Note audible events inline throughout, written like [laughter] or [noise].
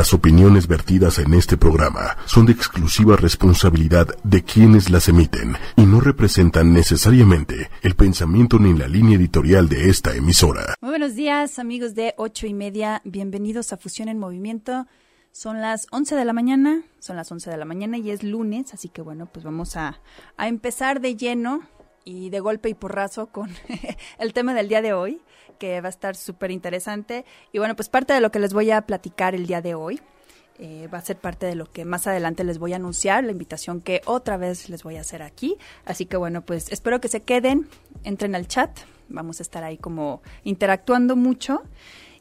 Las opiniones vertidas en este programa son de exclusiva responsabilidad de quienes las emiten y no representan necesariamente el pensamiento ni la línea editorial de esta emisora. Muy buenos días, amigos de ocho y media. Bienvenidos a Fusión en Movimiento. Son las 11 de la mañana, son las 11 de la mañana y es lunes, así que bueno, pues vamos a, a empezar de lleno y de golpe y porrazo con [laughs] el tema del día de hoy que va a estar súper interesante. Y bueno, pues parte de lo que les voy a platicar el día de hoy eh, va a ser parte de lo que más adelante les voy a anunciar, la invitación que otra vez les voy a hacer aquí. Así que bueno, pues espero que se queden, entren al chat, vamos a estar ahí como interactuando mucho.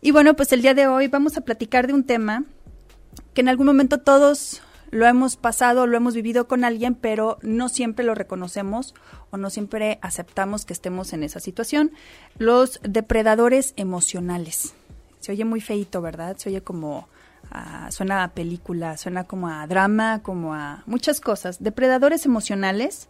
Y bueno, pues el día de hoy vamos a platicar de un tema que en algún momento todos lo hemos pasado, lo hemos vivido con alguien, pero no siempre lo reconocemos o no siempre aceptamos que estemos en esa situación. Los depredadores emocionales. Se oye muy feito, ¿verdad? Se oye como... suena a película, suena como a drama, como a muchas cosas. Depredadores emocionales.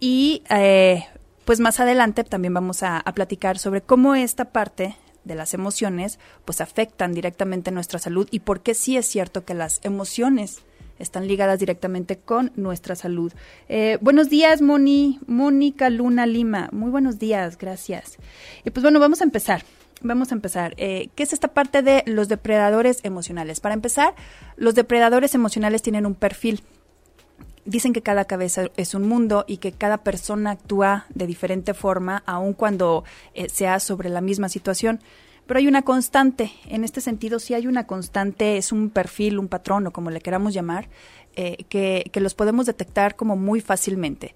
Y eh, pues más adelante también vamos a, a platicar sobre cómo esta parte de las emociones pues afectan directamente nuestra salud y por qué sí es cierto que las emociones están ligadas directamente con nuestra salud. Eh, buenos días, Moni, Mónica Luna Lima. Muy buenos días, gracias. Y pues bueno, vamos a empezar. Vamos a empezar. Eh, ¿Qué es esta parte de los depredadores emocionales? Para empezar, los depredadores emocionales tienen un perfil. Dicen que cada cabeza es un mundo y que cada persona actúa de diferente forma, aun cuando eh, sea sobre la misma situación pero hay una constante. En este sentido, sí hay una constante, es un perfil, un patrón o como le queramos llamar, eh, que, que los podemos detectar como muy fácilmente.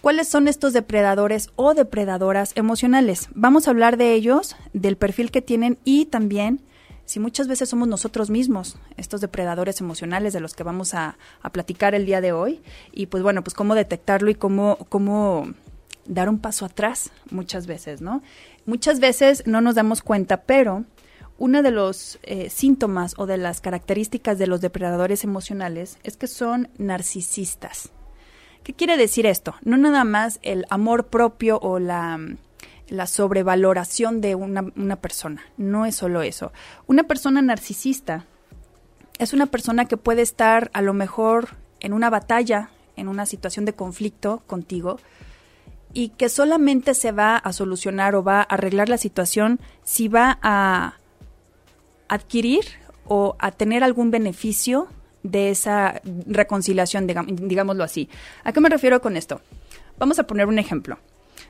¿Cuáles son estos depredadores o depredadoras emocionales? Vamos a hablar de ellos, del perfil que tienen y también si muchas veces somos nosotros mismos estos depredadores emocionales de los que vamos a, a, platicar el día de hoy y pues bueno, pues cómo detectarlo y cómo, cómo dar un paso atrás muchas veces, ¿no? Muchas veces no nos damos cuenta, pero uno de los eh, síntomas o de las características de los depredadores emocionales es que son narcisistas. ¿Qué quiere decir esto? No nada más el amor propio o la, la sobrevaloración de una, una persona, no es solo eso. Una persona narcisista es una persona que puede estar a lo mejor en una batalla, en una situación de conflicto contigo, y que solamente se va a solucionar o va a arreglar la situación si va a adquirir o a tener algún beneficio de esa reconciliación, digámoslo así. ¿A qué me refiero con esto? Vamos a poner un ejemplo.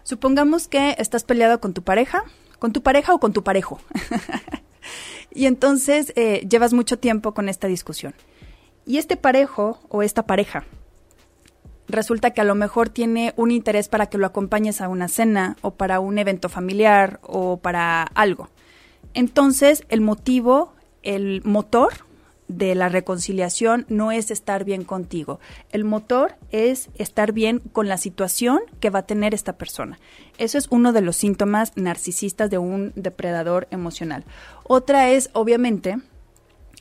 Supongamos que estás peleado con tu pareja, con tu pareja o con tu parejo. [laughs] y entonces eh, llevas mucho tiempo con esta discusión. Y este parejo o esta pareja resulta que a lo mejor tiene un interés para que lo acompañes a una cena o para un evento familiar o para algo. Entonces, el motivo, el motor de la reconciliación no es estar bien contigo. El motor es estar bien con la situación que va a tener esta persona. Eso es uno de los síntomas narcisistas de un depredador emocional. Otra es, obviamente,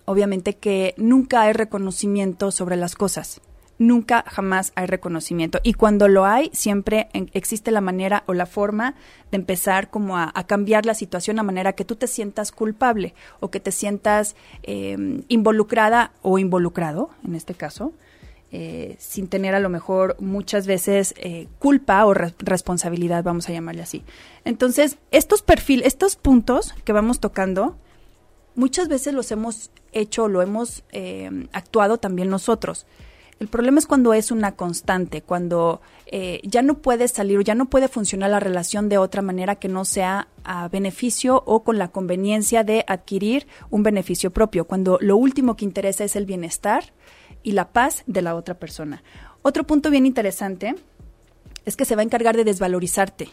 obviamente que nunca hay reconocimiento sobre las cosas nunca jamás hay reconocimiento. Y cuando lo hay, siempre existe la manera o la forma de empezar como a, cambiar la situación a manera que tú te sientas culpable o que te sientas em, involucrada o involucrado, en este caso. Eh, sin tener a lo mejor muchas veces eh, culpa o responsabilidad, vamos a llamarle así. Entonces, estos perfiles, estos puntos que vamos tocando, muchas veces los hemos hecho, lo hemos em, actuado también nosotros. El problema es cuando es una constante, cuando eh, ya no puede salir o ya no puede funcionar la relación de otra manera que no sea a beneficio o con la conveniencia de adquirir un beneficio propio, cuando lo último que interesa es el bienestar y la paz de la otra persona. Otro punto bien interesante es que se va a encargar de desvalorizarte.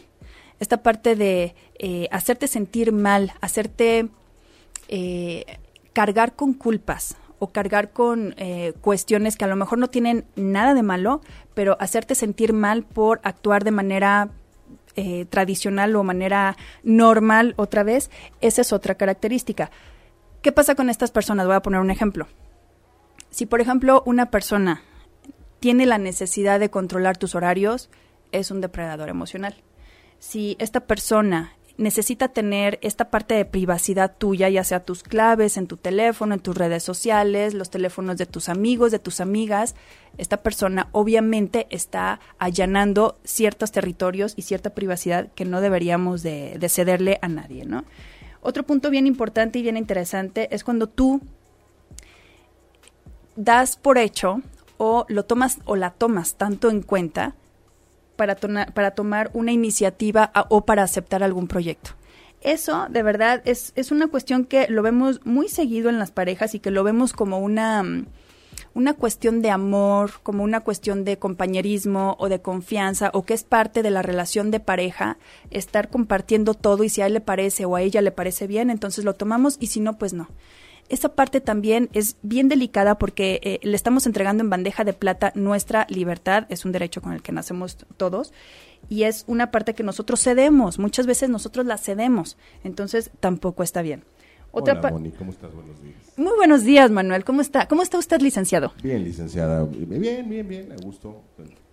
Esta parte de eh, hacerte sentir mal, hacerte eh, cargar con culpas o cargar con eh, cuestiones que a lo mejor no tienen nada de malo, pero hacerte sentir mal por actuar de manera eh, tradicional o manera normal otra vez, esa es otra característica. ¿Qué pasa con estas personas? Voy a poner un ejemplo. Si, por ejemplo, una persona tiene la necesidad de controlar tus horarios, es un depredador emocional. Si esta persona necesita tener esta parte de privacidad tuya, ya sea tus claves en tu teléfono, en tus redes sociales, los teléfonos de tus amigos, de tus amigas. Esta persona obviamente está allanando ciertos territorios y cierta privacidad que no deberíamos de, de cederle a nadie, ¿no? Otro punto bien importante y bien interesante es cuando tú das por hecho o lo tomas o la tomas tanto en cuenta para, tomar una iniciativa o para aceptar algún proyecto. Eso, de verdad, es, es una cuestión que lo vemos muy seguido en las parejas y que lo vemos como una, una cuestión de amor, como una cuestión de compañerismo o de confianza o que es parte de la relación de pareja, estar compartiendo todo y si a él le parece o a ella le parece bien, entonces lo tomamos y si no, pues no esa parte también es bien delicada porque eh, le estamos entregando en bandeja de plata nuestra libertad, es un derecho con el que nacemos todos, y es una parte que nosotros cedemos, muchas veces nosotros la cedemos, entonces tampoco está bien. Otra Hola, Moni, ¿cómo estás? Buenos días. Muy buenos días, Manuel. ¿Cómo está? ¿Cómo está usted, licenciado? Bien, licenciada. Bien, bien, bien. A gusto.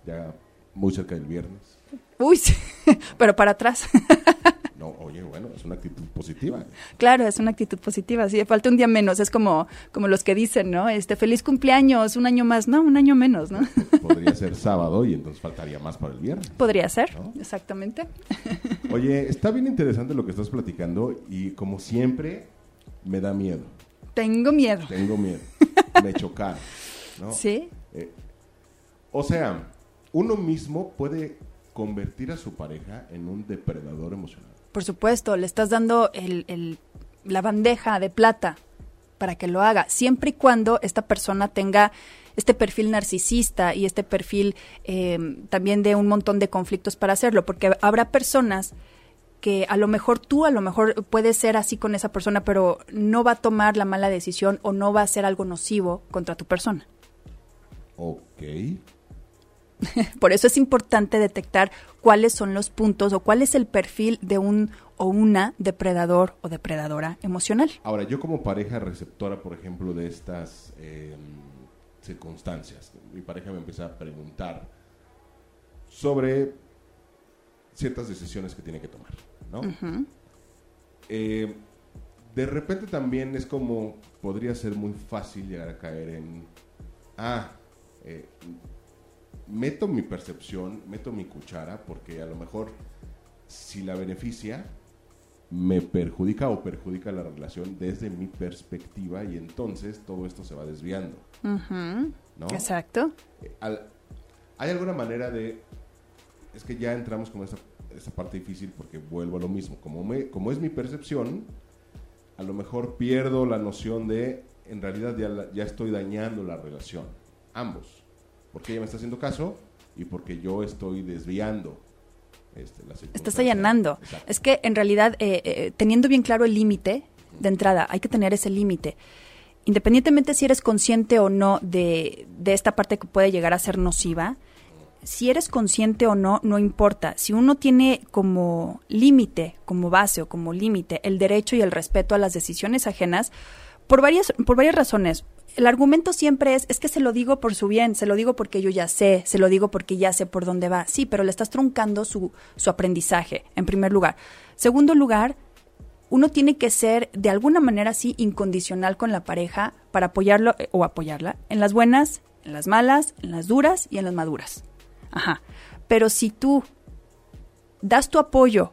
Ya muy cerca del viernes. Uy, [laughs] pero para atrás. [laughs] oye, bueno, es una actitud positiva. Claro, es una actitud positiva. Sí, falta un día menos. Es como, como los que dicen, ¿no? Este, feliz cumpleaños, un año más. No, un año menos, ¿no? [laughs] Podría ser sábado y entonces faltaría más para el viernes. Podría ser, exactamente. Oye, está bien interesante lo que estás platicando y como siempre, me da miedo. Tengo miedo. Tengo miedo. [laughs] Me chocar, ¿no? Sí. Eh, o sea, uno mismo puede convertir a su pareja en un depredador emocional. Por supuesto, le estás dando el, la bandeja de plata para que lo haga, siempre y cuando esta persona tenga este perfil narcisista y este perfil eh, también de un montón de conflictos para hacerlo, porque habrá personas que a lo mejor tú a lo mejor puedes ser así con esa persona, pero no va a tomar la mala decisión o no va a hacer algo nocivo contra tu persona. Ok. [laughs] Por eso es importante detectar cuáles son los puntos o cuál es el perfil de un o una depredador o depredadora emocional. Ahora, yo como pareja receptora, por ejemplo, de estas em, circunstancias, mi pareja me empieza a preguntar sobre ciertas decisiones que tiene que tomar, ¿no? Eh, de repente también es como, podría ser muy fácil llegar a caer en, ah, eh, meto mi percepción, meto mi cuchara, porque a lo mejor si la beneficia, me perjudica o perjudica la relación desde mi perspectiva y entonces todo esto se va desviando. ¿no? Exacto. Eh, ¿Hay alguna manera de... Es que ya entramos con esa, esa parte difícil porque vuelvo a lo mismo. Como, me, como es mi percepción, a lo mejor pierdo la noción de, en realidad ya, ya estoy dañando la relación. Ambos porque ella me está haciendo caso y porque yo estoy desviando. Este, la Estás allanando. Es que en realidad, eh, eh, teniendo bien claro el límite de entrada, hay que tener ese límite. Independientemente si eres consciente o no de, de esta parte que puede llegar a ser nociva, si eres consciente o no, no importa. Si uno tiene como límite, como base o como límite el derecho y el respeto a las decisiones ajenas, por varias, por varias razones el argumento siempre es, es que se lo digo por su bien, se lo digo porque yo ya sé, se lo digo porque ya sé por dónde va. Sí, pero le estás truncando su, su aprendizaje, en primer lugar. Segundo lugar, uno tiene que ser de alguna manera así incondicional con la pareja para apoyarlo eh, o apoyarla en las buenas, en las malas, en las duras y en las maduras. Ajá. Pero si tú das tu apoyo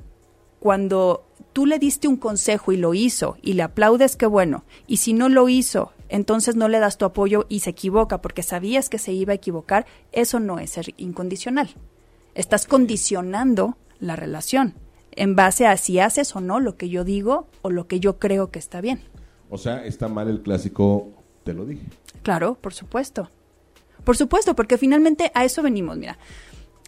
cuando tú le diste un consejo y lo hizo y le aplaudes, qué bueno. Y si no lo hizo entonces no le das tu apoyo y se equivoca porque sabías que se iba a equivocar, eso no es ser incondicional. Estás condicionando la relación en base a si haces o no lo que yo digo o lo que yo creo que está bien. O sea, está mal el clásico, te lo dije. Claro, por supuesto. Por supuesto, porque finalmente a eso venimos, mira.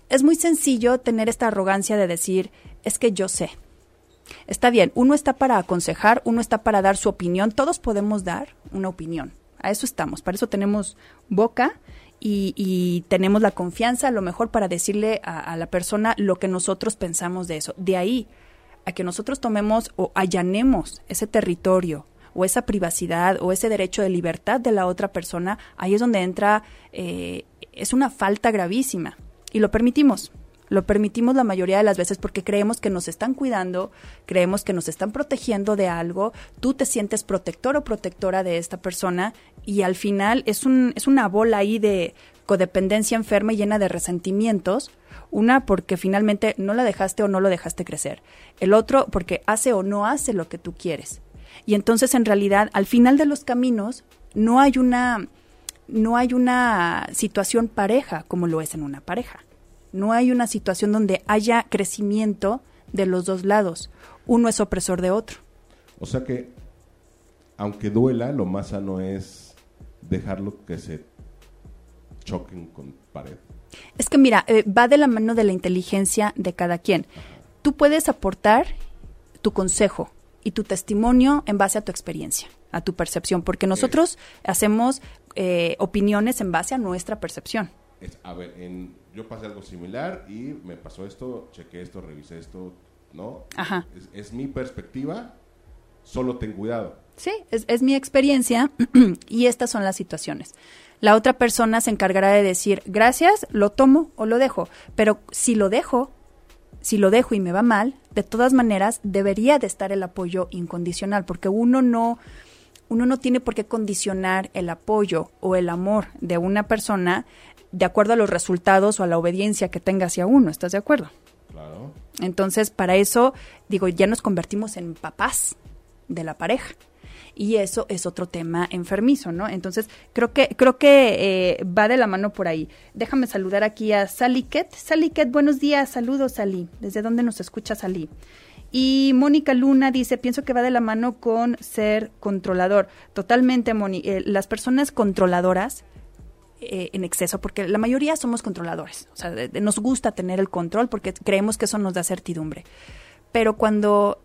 Es muy sencillo tener esta arrogancia de decir, es que yo sé, Está bien, uno está para aconsejar, uno está para dar su opinión, todos podemos dar una opinión. A eso estamos, para eso tenemos boca y, tenemos la confianza a lo mejor para decirle a, la persona lo que nosotros pensamos de eso. De ahí a que nosotros tomemos o allanemos ese territorio o esa privacidad o ese derecho de libertad de la otra persona, ahí es donde entra, eh, es una falta gravísima y lo permitimos Lo permitimos la mayoría de las veces porque creemos que nos están cuidando, creemos que nos están protegiendo de algo, tú te sientes protector o protectora de esta persona y al final es, un, es una bola ahí de codependencia enferma y llena de resentimientos. Una porque finalmente no la dejaste o no lo dejaste crecer. El otro porque hace o no hace lo que tú quieres. Y entonces en realidad al final de los caminos no hay una no hay una situación pareja como lo es en una pareja. No hay una situación donde haya crecimiento de los dos lados. Uno es opresor de otro. O sea que, aunque duela, lo más sano es dejarlo que se choquen con pared. Es que mira, eh, va de la mano de la inteligencia de cada quien. Tú puedes aportar tu consejo y tu testimonio en base a tu experiencia, a tu percepción, porque nosotros hacemos eh, opiniones en base a nuestra percepción. A ver, yo pasé algo similar y me pasó esto, chequé esto, revisé esto, ¿no? Ajá. Es, mi perspectiva, solo ten cuidado. Sí, es, es mi experiencia [clears throat] y estas son las situaciones. La otra persona se encargará de decir, gracias, lo tomo o lo dejo. Pero si lo dejo, si lo dejo y me va mal, de todas maneras debería de estar el apoyo incondicional, porque uno no, uno no tiene por qué condicionar el apoyo o el amor de una persona de acuerdo a los resultados o a la obediencia que tenga hacia uno, ¿estás de acuerdo? Claro. Entonces, para eso, digo, ya nos convertimos en papás de la pareja y eso es otro tema enfermizo, ¿no? Entonces, creo que, creo que eh, va de la mano por ahí. Déjame saludar aquí a Sally Ket. Sally Ket, buenos días, saludos Sally. ¿Desde dónde nos escucha Sally? Y Mónica Luna dice, pienso que va de la mano con ser controlador. Totalmente, Moni. Eh, las personas controladoras eh, en exceso, porque la mayoría somos controladores. O sea, nos gusta tener el control porque creemos que eso nos da certidumbre. Pero cuando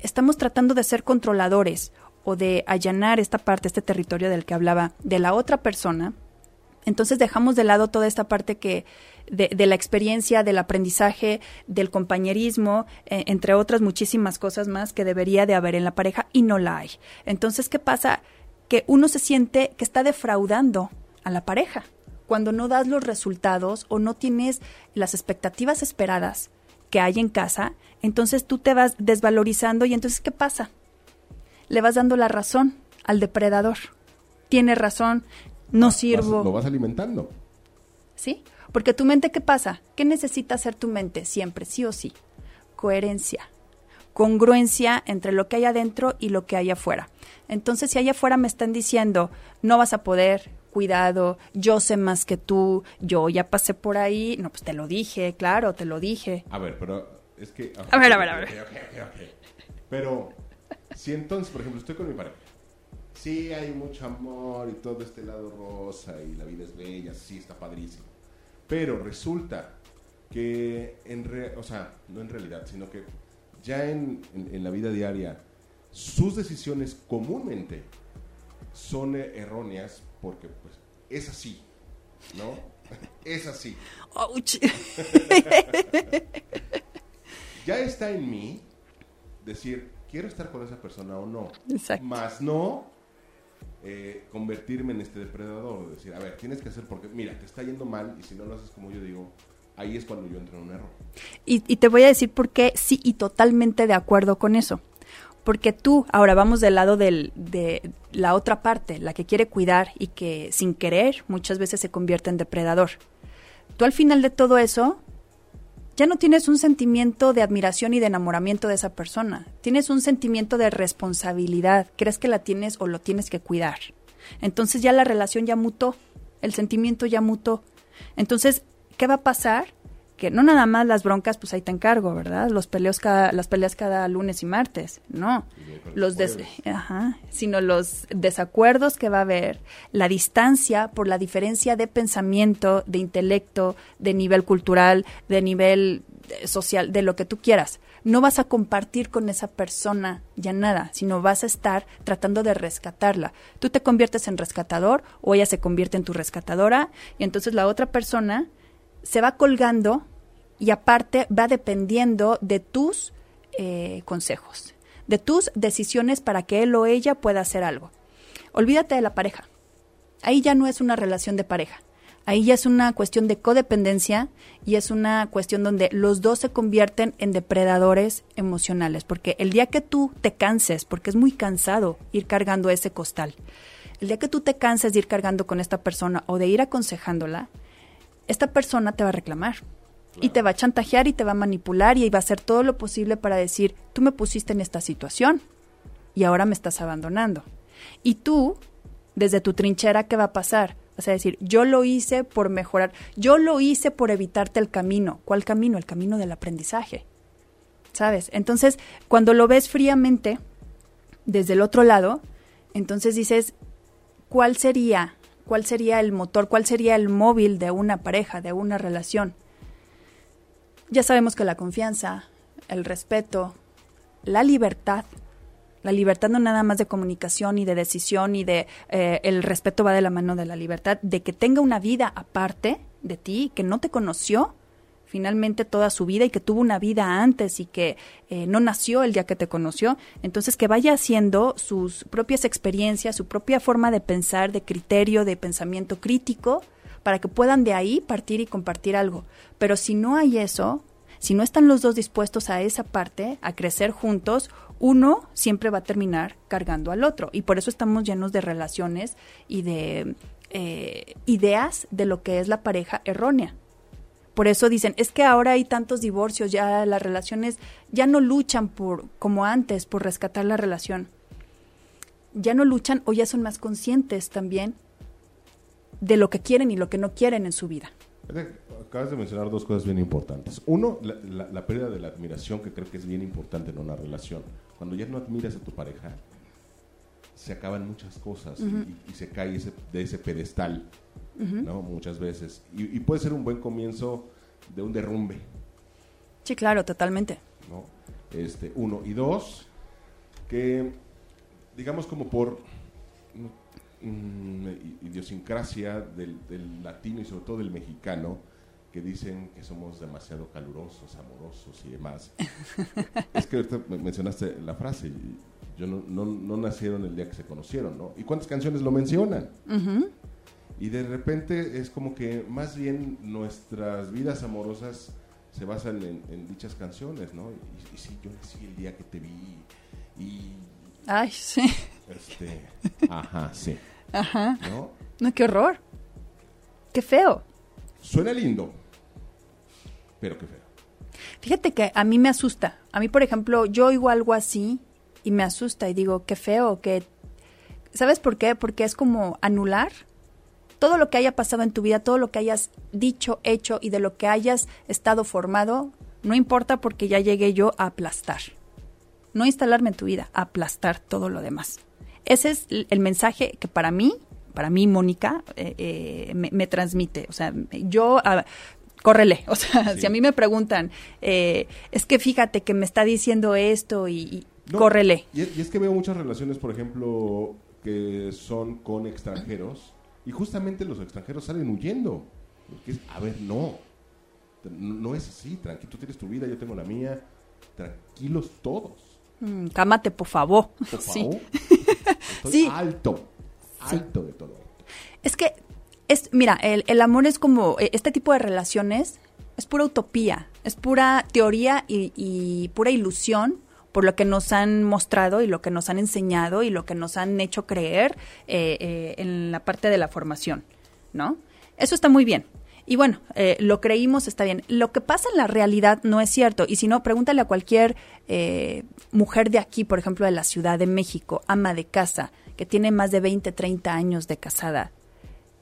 estamos tratando de ser controladores o de allanar esta parte, este territorio del que hablaba, de la otra persona, entonces dejamos de lado toda esta parte que de, la experiencia, del aprendizaje, del compañerismo, eh, entre otras muchísimas cosas más que debería de haber en la pareja y no la hay. Entonces, ¿qué pasa? Que uno se siente que está defraudando a la pareja cuando no das los resultados o no tienes las expectativas esperadas que hay en casa, entonces tú te vas desvalorizando y entonces ¿qué pasa? le vas dando la razón al depredador. Tiene razón, no sirvo. lo vas alimentando. ¿Sí? Porque tu mente, ¿qué pasa? ¿Qué necesita hacer tu mente siempre, sí o sí? Coherencia, congruencia entre lo que hay adentro y lo que hay afuera. Entonces, si allá afuera me están diciendo, no vas a poder, cuidado, yo sé más que tú, yo ya pasé por ahí, no, pues te lo dije, claro, te lo dije. A ver, pero es que... a ver, a ver, a ver. pero si entonces, por ejemplo, estoy con mi pareja, sí hay mucho amor y todo este lado rosa y la vida es bella, sí está padrísimo, pero resulta que en o sea, no en realidad, sino que ya en, la vida diaria sus decisiones comúnmente son erróneas porque pues es así, ¿no? es así. [laughs] ya está en mí decir, quiero estar con esa persona o no. Exacto. Más no eh, convertirme en este depredador. Decir, a ver, tienes que hacer porque, mira, te está yendo mal y si no lo haces como yo digo, ahí es cuando yo entro en un error. Y, te voy a decir por qué sí y totalmente de acuerdo con eso. Porque tú, ahora vamos del lado del, de la otra parte, la que quiere cuidar y que sin querer muchas veces se convierte en depredador. Tú al final de todo eso ya no tienes un sentimiento de admiración y de enamoramiento de esa persona. Tienes un sentimiento de responsabilidad. Crees que la tienes o lo tienes que cuidar. Entonces ya la relación ya mutó. El sentimiento ya mutó. Entonces, ¿qué va a pasar? Que no nada más las broncas, pues ahí te encargo, ¿verdad? Los peleos cada, las peleas cada lunes y martes, no. Los ajá, sino los desacuerdos que va a haber, la distancia por la diferencia de pensamiento, de intelecto, de nivel cultural, de nivel eh, social, de lo que tú quieras. No vas a compartir con esa persona ya nada, sino vas a estar tratando de rescatarla. Tú te conviertes en rescatador o ella se convierte en tu rescatadora y entonces la otra persona se va colgando y aparte va dependiendo de tus eh, consejos, de tus decisiones para que él o ella pueda hacer algo. Olvídate de la pareja. Ahí ya no es una relación de pareja. Ahí ya es una cuestión de codependencia y es una cuestión donde los dos se convierten en depredadores emocionales, porque el día que tú te canses, porque es muy cansado ir cargando ese costal, el día que tú te canses de ir cargando con esta persona o de ir aconsejándola, esta persona te va a reclamar. Y te va a chantajear y te va a manipular y va a hacer todo lo posible para decir, tú me pusiste en esta situación y ahora me estás abandonando. Y tú, desde tu trinchera, ¿qué va a pasar? Vas a decir, yo lo hice por mejorar, yo lo hice por evitarte el camino. ¿Cuál camino? El camino del aprendizaje. ¿Sabes? Entonces, cuando lo ves fríamente, desde el otro lado, entonces dices, ¿cuál sería? ¿Cuál sería el motor? ¿Cuál sería el móvil de una pareja, de una relación? Ya sabemos que la confianza, el respeto, la libertad, la libertad no nada más de comunicación y de decisión y de eh, el respeto va de la mano de la libertad, de que tenga una vida aparte de ti, que no te conoció finalmente toda su vida y que tuvo una vida antes y que eh, no nació el día que te conoció, entonces que vaya haciendo sus propias experiencias, su propia forma de pensar, de criterio, de pensamiento crítico, para que puedan de ahí partir y compartir algo. Pero si no hay eso, si no están los dos dispuestos a esa parte, a crecer juntos, uno siempre va a terminar cargando al otro. Y por eso estamos llenos de relaciones y de eh, ideas de lo que es la pareja errónea. Por eso dicen, es que ahora hay tantos divorcios, ya las relaciones ya no luchan por como antes por rescatar la relación. Ya no luchan o ya son más conscientes también de lo que quieren y lo que no quieren en su vida. Acabas de mencionar dos cosas bien importantes. Uno, la, pérdida de la admiración, que creo que es bien importante en una relación. Cuando ya no admiras a tu pareja, se acaban muchas cosas y, se cae de ese pedestal, ¿no? Muchas veces. Y, puede ser un buen comienzo de un derrumbe. Sí, claro, totalmente. ¿no? Este, uno. Y dos, que digamos como por idiosincrasia del, latino y sobre todo del mexicano, que dicen que somos demasiado calurosos, amorosos y demás. [laughs] es que ahorita mencionaste la frase, yo no, no, nacieron el día que se conocieron, ¿no? ¿Y cuántas canciones lo mencionan? Y de repente es como que más bien nuestras vidas amorosas se basan en, dichas canciones, ¿no? Y, sí, yo nací el día que te vi y... Ay, sí. Este, [laughs] ajá, sí. Ajá. ¿No? No, qué horror. Qué feo. Suena lindo, pero qué feo. Fíjate que a mí me asusta. A mí, por ejemplo, yo oigo algo así y me asusta y digo, qué feo, que... ¿Sabes por qué? Porque es como anular todo lo que haya pasado en tu vida, todo lo que hayas dicho, hecho y de lo que hayas estado formado, no importa porque ya llegué yo a aplastar. No instalarme en tu vida, aplastar todo lo demás. Ese es el mensaje que para mí, para mí, Mónica, eh, eh, me, transmite. O sea, yo córrele. [laughs] O sea, si a mí me preguntan, eh, es que fíjate que me está diciendo esto y, córrele. Y es, que veo muchas relaciones, por ejemplo, que son con extranjeros y justamente los extranjeros salen huyendo. a ver, no, no es así, tranquilo, tú tienes tu vida, yo tengo la mía, tranquilos todos. Mm, cámate, por favor. Por [laughs] favor. Sí. Alto, alto de todo. Es que es, mira, el, el, amor es como, e, este tipo de relaciones es pura utopía, es pura teoría y, pura ilusión por lo que nos han mostrado y lo que nos han enseñado y lo que nos han hecho creer eh, eh, en la parte de la formación, ¿no? Eso está muy bien. Y bueno, eh, lo creímos, está bien. Lo que pasa en la realidad no es cierto. Y si no, pregúntale a cualquier mujer de aquí, por ejemplo, de la Ciudad de México, ama de casa, que tiene más de 20, 30 años de casada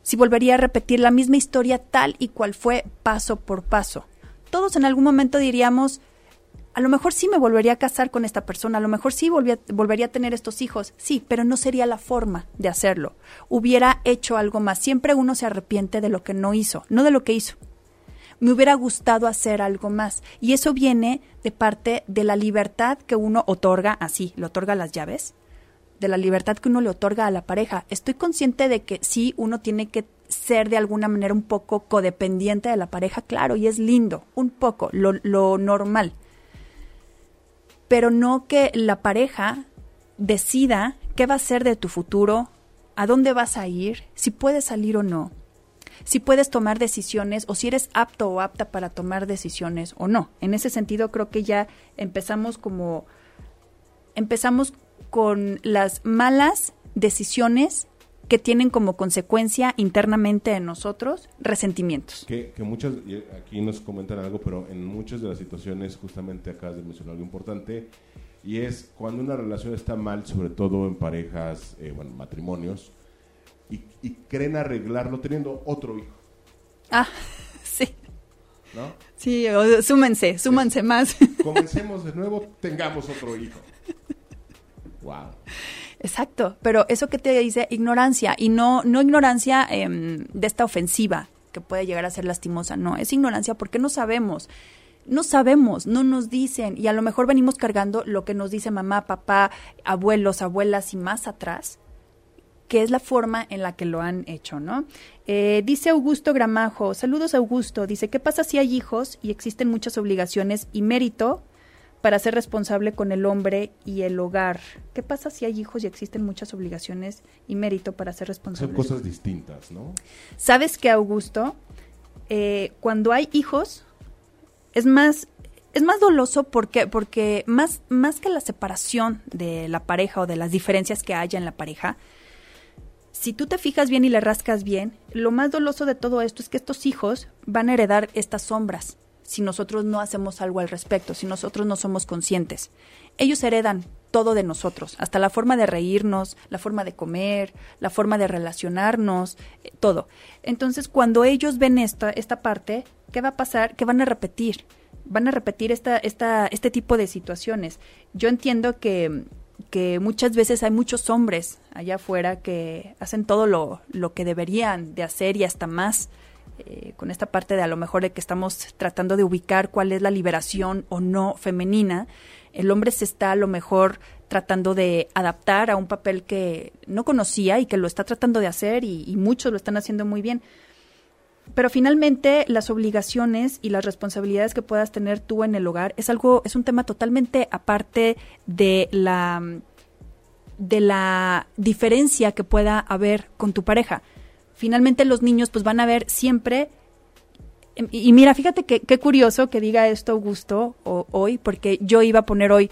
si volvería a repetir la misma historia tal y cual fue paso por paso. Todos en algún momento diríamos, a lo mejor sí me volvería a casar con esta persona, a lo mejor sí volvería a tener estos hijos, sí, pero no sería la forma de hacerlo. Hubiera hecho algo más. Siempre uno se arrepiente de lo que no hizo, no de lo que hizo. Me hubiera gustado hacer algo más. Y eso viene de parte de la libertad que uno otorga, así, le otorga las llaves, de la libertad que uno le otorga a la pareja. Estoy consciente de que sí, uno tiene que ser de alguna manera un poco codependiente de la pareja, claro, y es lindo, un poco, lo, lo normal. Pero no que la pareja decida qué va a ser de tu futuro, a dónde vas a ir, si puedes salir o no. si puedes tomar decisiones o si eres apto o apta para tomar decisiones o no. En ese sentido creo que ya empezamos como empezamos con las malas decisiones que tienen como consecuencia internamente en nosotros resentimientos. Que, muchas, aquí nos comentan algo, pero en muchas de las situaciones, justamente acá de mencionar algo importante, y es cuando una relación está mal, sobre todo en parejas, eh, bueno, matrimonios, y, y, creen arreglarlo teniendo otro hijo. Ah, [laughs] sí. ¿No? Sí, o, súmense, súmense más. Comencemos de nuevo, tengamos otro hijo. [laughs] Wow. Exacto, pero eso que te dice ignorancia y no no ignorancia em, de esta ofensiva que puede llegar a ser lastimosa, no, es ignorancia porque no sabemos. No sabemos, no nos dicen y a lo mejor venimos cargando lo que nos dice mamá, papá, abuelos, abuelas y más atrás, que es la forma en la que lo han hecho, ¿no? Eh, dice Augusto Gramajo, saludos Augusto, dice, ¿qué pasa si hay hijos y existen muchas obligaciones y mérito para ser responsable con el hombre y el hogar. ¿Qué pasa si hay hijos y existen muchas obligaciones y mérito para ser responsable? Son cosas distintas, ¿no? Sabes que, Augusto, eh, cuando hay hijos, es más, es más doloso porque, porque más, más que la separación de la pareja o de las diferencias que haya en la pareja, si tú te fijas bien y le rascas bien, lo más doloso de todo esto es que estos hijos van a heredar estas sombras si nosotros no hacemos algo al respecto, si nosotros no somos conscientes. Ellos heredan todo de nosotros, hasta la forma de reírnos, la forma de comer, la forma de relacionarnos, eh, todo. Entonces, cuando ellos ven esta, esta parte, ¿qué va a pasar? Que van a repetir, van a repetir esta, esta, este tipo de situaciones. Yo entiendo que, que muchas veces hay muchos hombres allá afuera que hacen todo lo, lo que deberían de hacer y hasta más eh, con esta parte de a lo mejor de que estamos tratando de ubicar cuál es la liberación o no femenina, el hombre se está a lo mejor tratando de adaptar a un papel que no conocía y que lo está tratando de hacer y, muchos lo están haciendo muy bien. Pero finalmente las obligaciones y las responsabilidades que puedas tener tú en el hogar es algo, es un tema totalmente aparte de la de la diferencia que pueda haber con tu pareja finalmente los niños pues van a ver siempre em, y, mira, fíjate qué curioso que diga esto Augusto hoy, porque yo iba a poner hoy,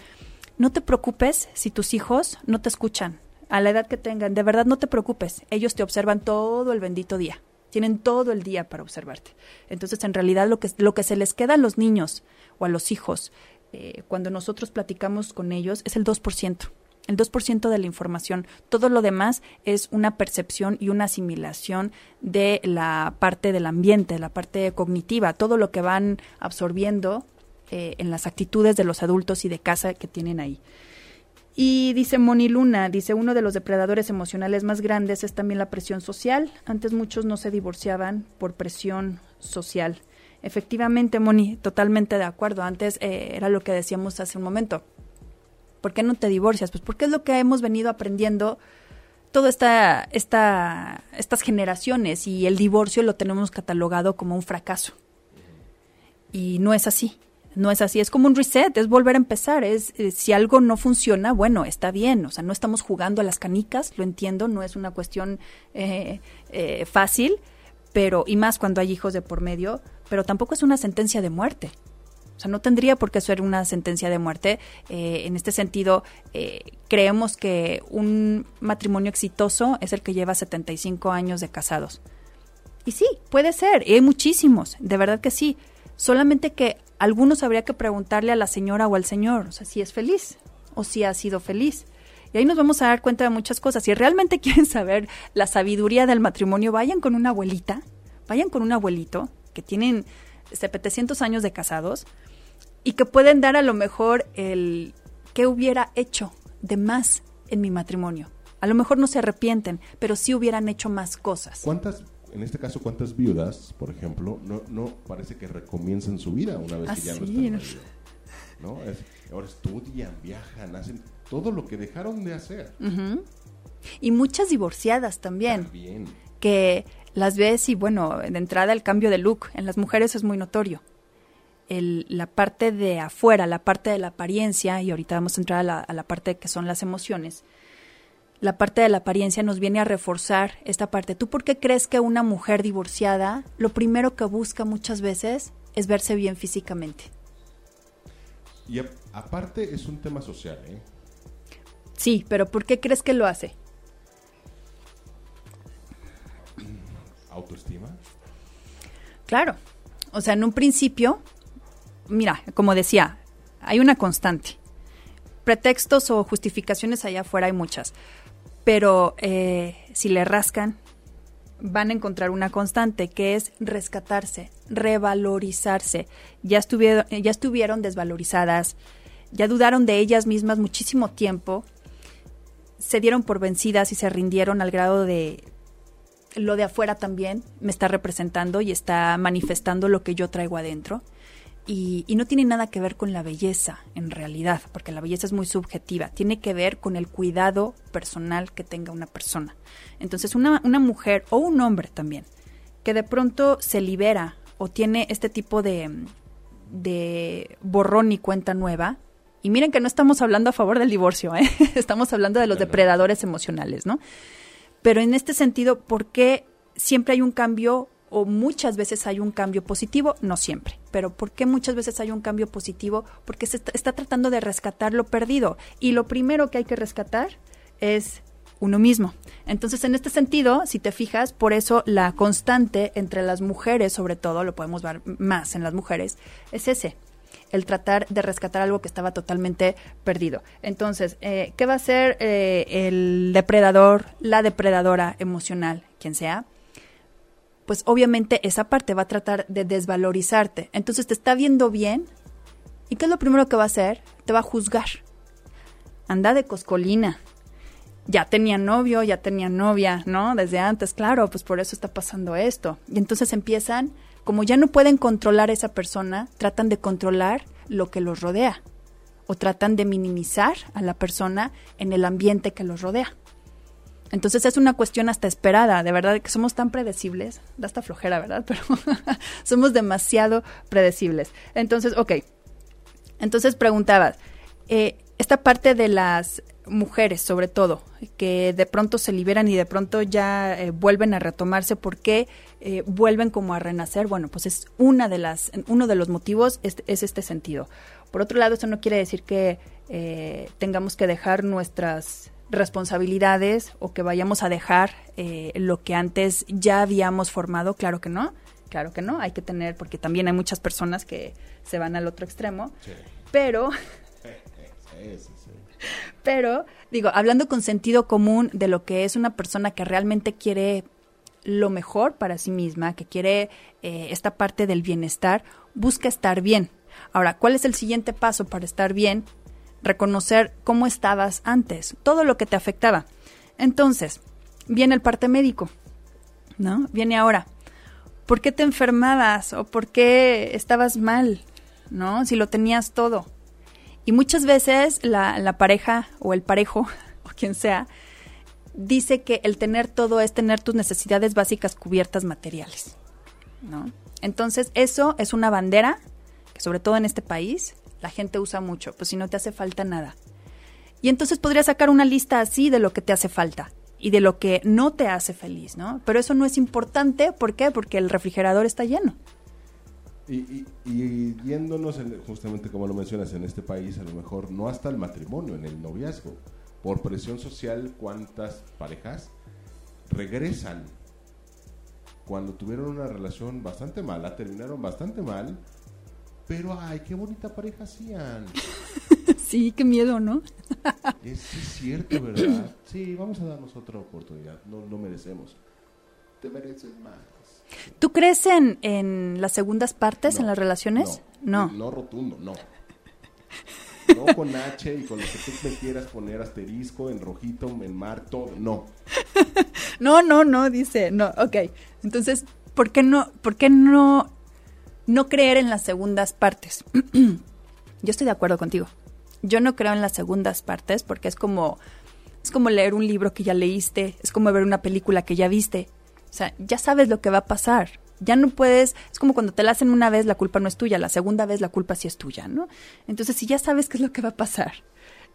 no te preocupes si tus hijos no te escuchan a la edad que tengan, de verdad no te preocupes, ellos te observan todo el bendito día, tienen todo el día para observarte. Entonces, en realidad lo que, lo que se les queda a los niños o a los hijos eh, cuando nosotros platicamos con ellos es el 2% el 2% de la información. Todo lo demás es una percepción y una asimilación de la parte del ambiente, de la parte cognitiva, todo lo que van absorbiendo eh, en las actitudes de los adultos y de casa que tienen ahí. Y dice Moni Luna, dice, uno de los depredadores emocionales más grandes es también la presión social. Antes muchos no se divorciaban por presión social. Efectivamente, Moni, totalmente de acuerdo. Antes eh, era lo que decíamos hace un momento ¿Por qué no te divorcias? Pues porque es lo que hemos venido aprendiendo todas esta, esta, estas generaciones y el divorcio lo tenemos catalogado como un fracaso. Y no es así, no es así, es como un reset, es volver a empezar, es eh, si algo no funciona, bueno, está bien, o sea, no estamos jugando a las canicas, lo entiendo, no es una cuestión eh, eh, fácil, pero, y más cuando hay hijos de por medio, pero tampoco es una sentencia de muerte. O sea, no tendría por qué ser una sentencia de muerte. Eh, en este sentido, eh, creemos que un matrimonio exitoso es el que lleva 75 años de casados. Y sí, puede ser, y hay muchísimos, de verdad que sí. Solamente que algunos habría que preguntarle a la señora o al señor, o sea, si es feliz o si ha sido feliz. Y ahí nos vamos a dar cuenta de muchas cosas. Si realmente [laughs] quieren saber la sabiduría del matrimonio, vayan con una abuelita, vayan con un abuelito que tienen 700 años de casados y que pueden dar a lo mejor el qué hubiera hecho de más en mi matrimonio. A lo mejor no se arrepienten, pero sí hubieran hecho más cosas. ¿Cuántas, en este caso, cuántas viudas, por ejemplo, no, no parece que recomienzan su vida una vez que ya no están ¿no? ahora estudian, viajan, hacen todo lo que dejaron de hacer. Y muchas divorciadas también. También. Que las ves y bueno, de entrada el cambio de look en las mujeres es muy notorio la parte de afuera, la parte de la apariencia, y ahorita vamos a entrar a la, parte que son las emociones, la parte de la apariencia nos viene a reforzar esta parte. ¿Tú por qué crees que una mujer divorciada lo primero que busca muchas veces es verse bien físicamente? Y aparte es un tema social, ¿eh? Sí, pero ¿por qué crees que lo hace? ¿Autoestima? Claro. O sea, en un principio, mira, como decía, hay una constante. Pretextos o justificaciones allá afuera hay muchas. Pero eh, si le rascan, van a encontrar una constante que es rescatarse, revalorizarse. Ya estuvieron, ya estuvieron desvalorizadas, ya dudaron de ellas mismas muchísimo tiempo, se dieron por vencidas y se rindieron al grado de lo de afuera también me está representando y está manifestando lo que yo traigo adentro. Y, no tiene nada que ver con la belleza en realidad, porque la belleza es muy subjetiva, tiene que ver con el cuidado personal que tenga una persona. Entonces una, una mujer o un hombre también, que de pronto se libera o tiene este tipo de, de borrón y cuenta nueva, y miren que no estamos hablando a favor del divorcio, ¿eh? [laughs] estamos hablando de los depredadores emocionales, ¿no? Pero en este sentido, ¿por qué siempre hay un cambio o muchas veces hay un cambio positivo, no siempre, pero ¿por qué muchas veces hay un cambio positivo? Porque se está, tratando de rescatar lo perdido y lo primero que hay que rescatar es uno mismo. Entonces, en este sentido, si te fijas, por eso la constante entre las mujeres, sobre todo, lo podemos ver más en las mujeres, es ese, el tratar de rescatar algo que estaba totalmente perdido. Entonces, eh, ¿qué va a hacer eh, el depredador, la depredadora emocional, quien sea? Pues obviamente esa parte va a tratar de desvalorizarte. Entonces te está viendo bien y ¿qué es lo primero que va a hacer? Te va a juzgar. Anda de coscolina. Ya tenía novio, ya tenía novia, ¿no? Desde antes, claro, pues por eso está pasando esto. Y entonces empiezan, como ya no pueden controlar a esa persona, tratan de controlar lo que los rodea o tratan de minimizar a la persona en el ambiente que los rodea. Entonces es una cuestión hasta esperada, de verdad que somos tan predecibles, da hasta flojera, ¿verdad? [laughs] Pero somos demasiado predecibles. Entonces, ok, entonces preguntabas, eh, esta parte de las mujeres sobre todo, que de pronto se liberan y de pronto ya eh, vuelven a retomarse, ¿por qué eh, vuelven como a renacer? Bueno, pues es una de las, uno de los motivos es, es este sentido. Por otro lado, eso no quiere decir que tengamos que dejar nuestras responsabilidades o que vayamos a dejar eh, lo que antes ya habíamos formado, claro que no, claro que no, hay que tener, porque también hay muchas personas que se van al otro extremo, pero, pero, digo, hablando con sentido común de lo que es una persona que realmente quiere lo mejor para sí misma, que quiere eh, esta parte del bienestar, busca estar bien. Ahora, ¿cuál es el siguiente paso para estar bien? Reconocer cómo estabas antes, todo lo que te afectaba. Entonces, viene el parte médico, ¿no? Viene ahora. ¿Por qué te enfermabas o por qué estabas mal, ¿no? Si lo tenías todo. Y muchas veces la, pareja o el parejo [laughs] o quien sea dice que el tener todo es tener tus necesidades básicas cubiertas materiales, ¿no? Entonces, eso es una bandera que sobre todo en este país la gente usa mucho, pues si no te hace falta nada. Y entonces podría sacar una lista así de lo que te hace falta y de lo que no te hace feliz, ¿no? Pero eso no es importante, ¿por qué? Porque el refrigerador está lleno. Y, y, yéndonos justamente como lo mencionas en este país, a lo mejor no hasta el matrimonio, en el noviazgo, por presión social, ¿cuántas parejas regresan cuando tuvieron una relación bastante mala, terminaron bastante mal pero, ay, qué bonita pareja hacían. [laughs] sí, qué miedo, ¿no? [laughs] es, cierto, ¿verdad? Sí, vamos a darnos otra oportunidad. No, no merecemos. Te mereces más. ¿Tú crees en, en las segundas partes en las relaciones? No, no. No rotundo, no. [laughs] No con H y con lo que tú me quieras poner asterisco, en rojito, en mar, todo, no. no, no, no, dice, no, ok. Entonces, ¿por qué no, por qué no no creer en las segundas partes. [clears throat] Yo estoy de acuerdo contigo. Yo no creo en las segundas partes porque es como es como leer un libro que ya leíste, es como ver una película que ya viste. O sea, ya sabes lo que va a pasar. Ya no puedes, es como cuando te la hacen una vez, la culpa no es tuya, la segunda vez la culpa sí es tuya, ¿no? Entonces, si ya sabes qué es lo que va a pasar,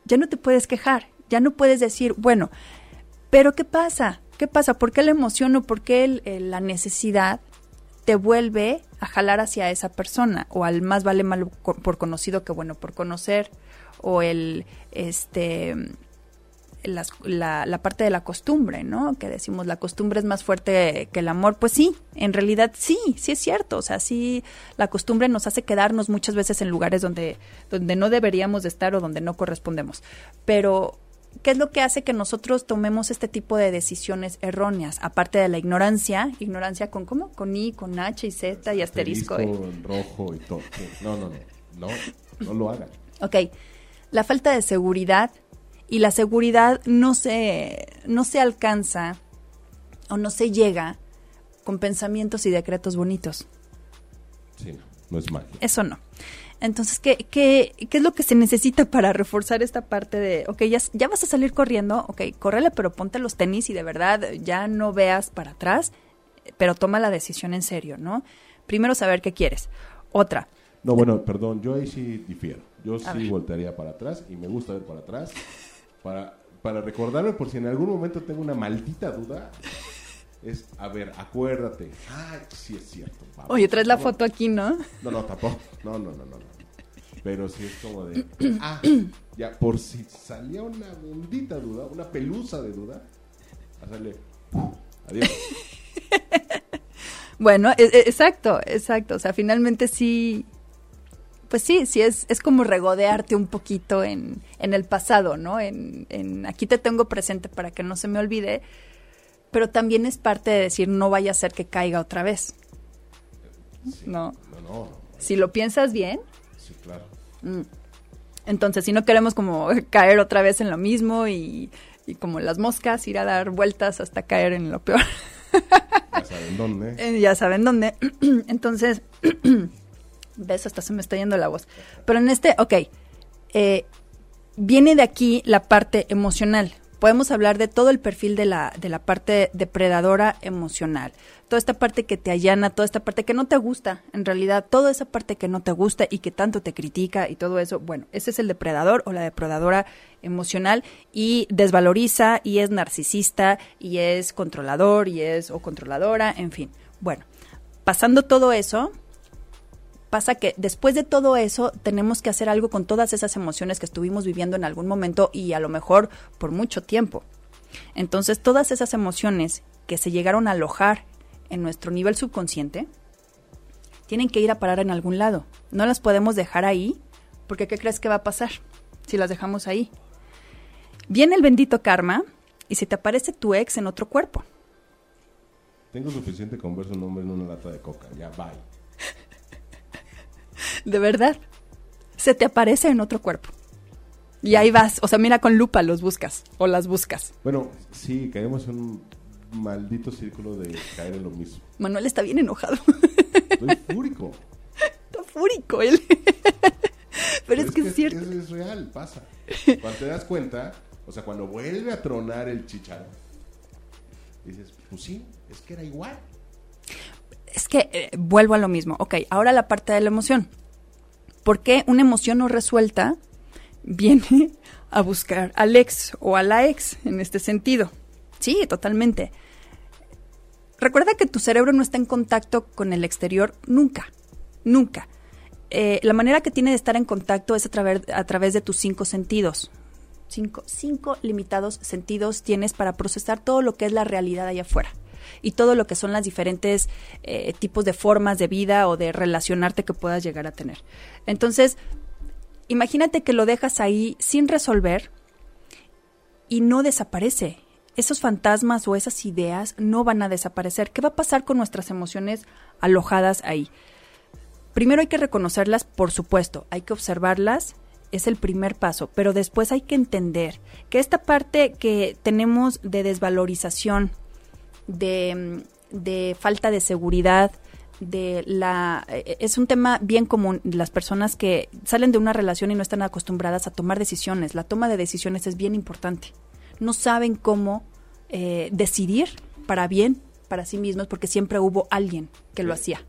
ya no te puedes quejar, ya no puedes decir, bueno, Pero ¿qué pasa? ¿Qué pasa? ¿Por qué la emoción o por qué la necesidad te vuelve a jalar hacia esa persona? O al más vale malo por conocido que bueno por conocer. O el, este, las- la, la parte de la costumbre, ¿no? Que decimos la costumbre es más fuerte que el amor. Pues sí, en realidad sí, sí es cierto. O sea, sí, la costumbre nos hace quedarnos muchas veces en lugares donde, donde no deberíamos de estar o donde no correspondemos. Pero, ¿qué es lo que hace que nosotros tomemos este tipo de decisiones erróneas? Aparte de la ignorancia, ignorancia con ¿cómo? Con I, con H y Z y asterisco. ¿eh? en rojo y todo. No, no, no. No, no lo hagan. Ok, la falta de seguridad y la seguridad no se, no se alcanza o no se llega con pensamientos y decretos bonitos. Sí, no, no es magia. Eso no. Entonces, ¿qué, qué, qué es lo que se necesita para reforzar esta parte de, ok, ya, ya vas a salir corriendo, ok, córrele, pero ponte los tenis y de verdad ya no veas para atrás, pero toma la decisión en serio, ¿no? Primero saber qué quieres. Otra, No, bueno, perdón, yo ahí sí difiero. Yo sí voltearía para atrás y me gusta ver para atrás para, para recordarme por si en algún momento tengo una maldita duda. Es, a ver, acuérdate. Ay, sí es cierto. vamos, oye, traes la vamos. foto aquí, ¿no? No, no, tampoco. No, no, no, no. Pero sí es como de. [clears throat] Ah, ya, por si salía una bendita duda, una pelusa de duda, hacerle. Adiós. [laughs] Bueno, e- e- exacto, exacto. O sea, finalmente sí, pues sí, sí es, es como regodearte un poquito en, en el pasado, ¿no? En, en aquí te tengo presente para que no se me olvide, pero también es parte de decir no vaya a ser que caiga otra vez. Sí. No. No, no, no. Si lo piensas bien. Entonces si no queremos como [laughs] caer otra vez en lo mismo y, y como las moscas, ir a dar vueltas hasta caer en lo peor. Ya saben dónde. [laughs] Eh, ya saben dónde. [clears throat] Entonces, [clears throat] ves, hasta se me está yendo la voz. Pero en este, ok, eh, viene de aquí la parte emocional. Podemos hablar de todo el perfil de la, de la parte depredadora emocional. Toda esta parte que te allana, toda esta parte que no te gusta, en realidad, toda esa parte que no te gusta y que tanto te critica y todo eso, bueno, ese es el depredador o la depredadora emocional y desvaloriza y es narcisista y es controlador y es o controladora, en fin. Bueno, pasando todo eso, pasa que después de todo eso tenemos que hacer algo con todas esas emociones que estuvimos viviendo en algún momento y a lo mejor por mucho tiempo. Entonces, todas esas emociones que se llegaron a alojar en nuestro nivel subconsciente tienen que ir a parar en algún lado. No las podemos dejar ahí porque ¿qué crees que va a pasar si las dejamos ahí? Viene el bendito karma y se te aparece tu ex en otro cuerpo. Tengo suficiente con ver su nombre en una lata de coca. Ya, bye. De verdad. Se te aparece en otro cuerpo. Y ahí vas. O sea, mira con lupa los buscas. O las buscas. Bueno, sí, caemos en un maldito círculo de caer en lo mismo. Manuel está bien enojado. Estoy fúrico. está fúrico él. Pero es, que, es cierto. Es, es real, pasa. Cuando te das cuenta, o sea, cuando vuelve a tronar el chicharo, dices, pues sí, es que era igual. Es que eh, vuelvo a lo mismo. Ok, ahora la parte de la emoción. ¿Por qué una emoción no resuelta viene a buscar al ex o a la ex en este sentido? Sí, totalmente. Recuerda que tu cerebro no está en contacto con el exterior nunca, nunca. Eh, la manera que tiene de estar en contacto es a través, a través de tus cinco sentidos. Cinco, cinco limitados sentidos tienes para procesar todo lo que es la realidad allá afuera y todo lo que son las diferentes eh, tipos de formas de vida o de relacionarte que puedas llegar a tener. Entonces, imagínate que lo dejas ahí sin resolver y no desaparece. Esos fantasmas o esas ideas no van a desaparecer. ¿Qué va a pasar con nuestras emociones alojadas ahí? Primero hay que reconocerlas, por supuesto, hay que observarlas, es el primer paso, pero después hay que entender que esta parte que tenemos de desvalorización, de, de falta de seguridad, de la es un tema bien común. Las personas que salen de una relación y no están acostumbradas a tomar decisiones la toma de decisiones es bien importante. No saben cómo eh, decidir para bien para sí mismos porque siempre hubo alguien que lo hacía.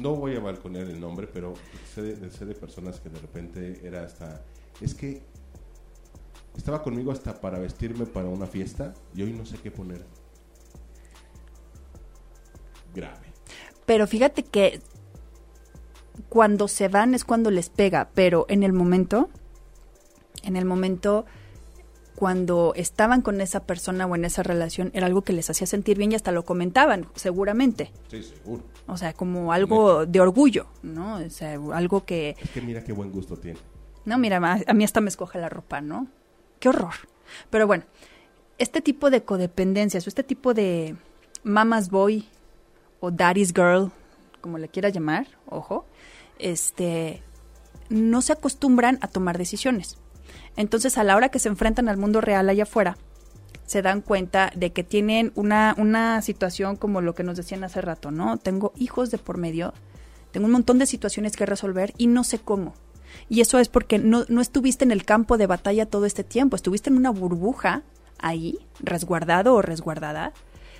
No voy a balconear el nombre, pero sé de personas que de repente era hasta... Es que estaba conmigo hasta para vestirme para una fiesta y hoy no sé qué poner. Grave. Pero fíjate que cuando se van es cuando les pega, pero en el momento, en el momento cuando estaban con esa persona o en esa relación era algo que les hacía sentir bien y hasta lo comentaban, seguramente. Sí, seguro. O sea, como algo de orgullo, ¿no? O sea, algo que... Es que mira qué buen gusto tiene. No, mira, a mí hasta me escoge la ropa, ¿no? Qué horror. Pero bueno, este tipo de codependencias o este tipo de mama's boy o daddy's girl, como le quiera llamar, ojo, este, no se acostumbran a tomar decisiones. Entonces, a la hora que se enfrentan al mundo real allá afuera, se dan cuenta de que tienen una, una situación como lo que nos decían hace rato, ¿no? Tengo hijos de por medio, tengo un montón de situaciones que resolver y no sé cómo. Y eso es porque no, no estuviste en el campo de batalla todo este tiempo, estuviste en una burbuja ahí, resguardado o resguardada,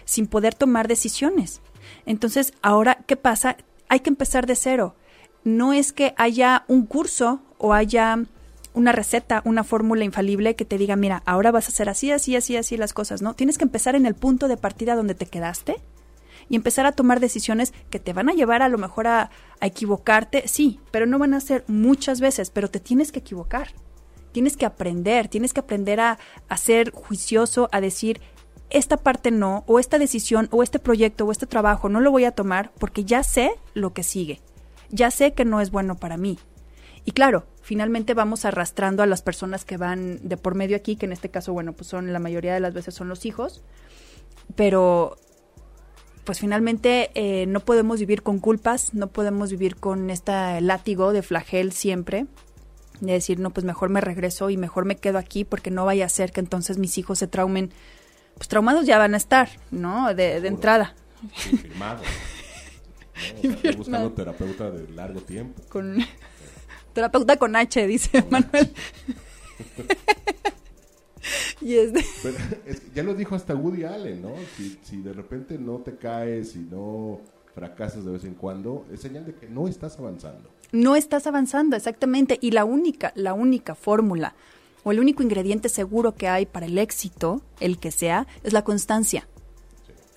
sin poder tomar decisiones. Entonces, ahora, ¿qué pasa? Hay que empezar de cero. No es que haya un curso o haya una receta, una fórmula infalible que te diga, mira, ahora vas a hacer así, así, así, así las cosas, ¿no? Tienes que empezar en el punto de partida donde te quedaste y empezar a tomar decisiones que te van a llevar a lo mejor a, equivocarte, sí, pero no van a ser muchas veces, pero te tienes que equivocar. Tienes que aprender, tienes que aprender a, a ser juicioso, a decir, esta parte no, o esta decisión, o este proyecto, o este trabajo no lo voy a tomar porque ya sé lo que sigue. Ya sé que no es bueno para mí. Y claro, finalmente vamos arrastrando a las personas que van de por medio aquí, que en este caso, bueno, pues son la mayoría de las veces son los hijos, pero pues finalmente eh, no podemos vivir con culpas, no podemos vivir con este látigo de flagel siempre, de decir, no, pues mejor me regreso y mejor me quedo aquí porque no vaya a ser que entonces mis hijos se traumen, pues traumados ya van a estar, ¿no? De, de entrada. Confirmado. [laughs] ¿no? O sea, estoy buscando terapeuta de largo tiempo. Con [laughs] terapeuta con H, dice Manuel. [laughs] y es de... Pero es que ya lo dijo hasta Woody Allen, ¿no? Si, si de repente no te caes y no fracasas de vez en cuando, es señal de que no estás avanzando. No estás avanzando, exactamente. Y la única, la única fórmula o el único ingrediente seguro que hay para el éxito, el que sea, es la constancia.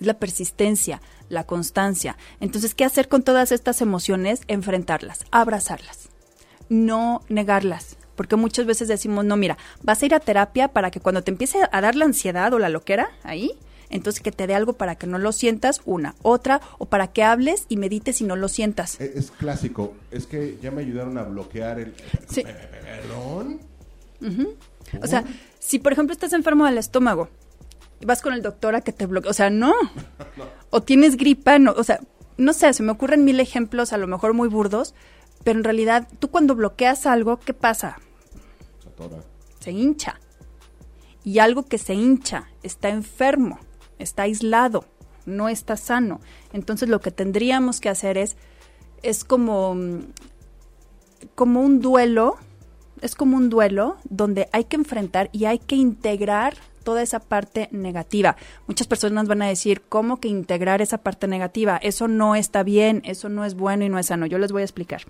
Es la persistencia, la constancia. Entonces, ¿qué hacer con todas estas emociones? Enfrentarlas, abrazarlas, no negarlas. Porque muchas veces decimos, no, mira, vas a ir a terapia para que cuando te empiece a dar la ansiedad o la loquera ahí, entonces que te dé algo para que no lo sientas, una, otra, o para que hables y medites y no lo sientas. Es, es clásico, es que ya me ayudaron a bloquear el... Sí. [laughs] ¿Perdón? O sea, si por ejemplo estás enfermo del estómago y vas con el doctor a que te bloquee, o sea, [laughs] no. O tienes gripa, no, o sea, no sé, se me ocurren mil ejemplos, a lo mejor muy burdos, pero en realidad tú cuando bloqueas algo, ¿qué pasa? Se atora. Se hincha. Y algo que se hincha está enfermo, está aislado, no está sano. Entonces lo que tendríamos que hacer es, es como, mm, como un duelo, es como un duelo donde hay que enfrentar y hay que integrar toda esa parte negativa. Muchas personas van a decir, ¿cómo que integrar esa parte negativa? Eso no está bien, eso no es bueno y no es sano. Yo les voy a explicar.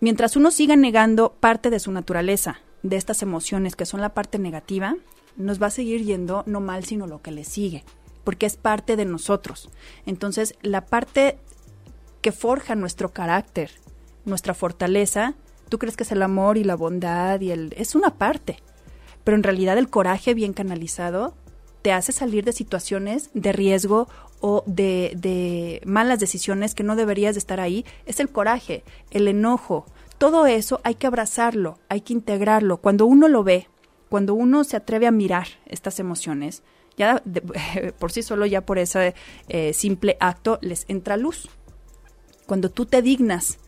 Mientras uno siga negando parte de su naturaleza, de estas emociones que son la parte negativa, nos va a seguir yendo no mal, sino lo que le sigue, porque es parte de nosotros. Entonces, la parte que forja nuestro carácter, nuestra fortaleza, tú crees que es el amor y la bondad y el es una parte, pero en realidad el coraje bien canalizado te hace salir de situaciones de riesgo o de, de, malas decisiones que no deberías de estar ahí, es el coraje, el enojo. Todo eso hay que abrazarlo, hay que integrarlo. Cuando uno lo ve, cuando uno se atreve a mirar estas emociones, ya [laughs] por sí solo, ya por ese eh, simple acto, les entra luz. Cuando tú te dignas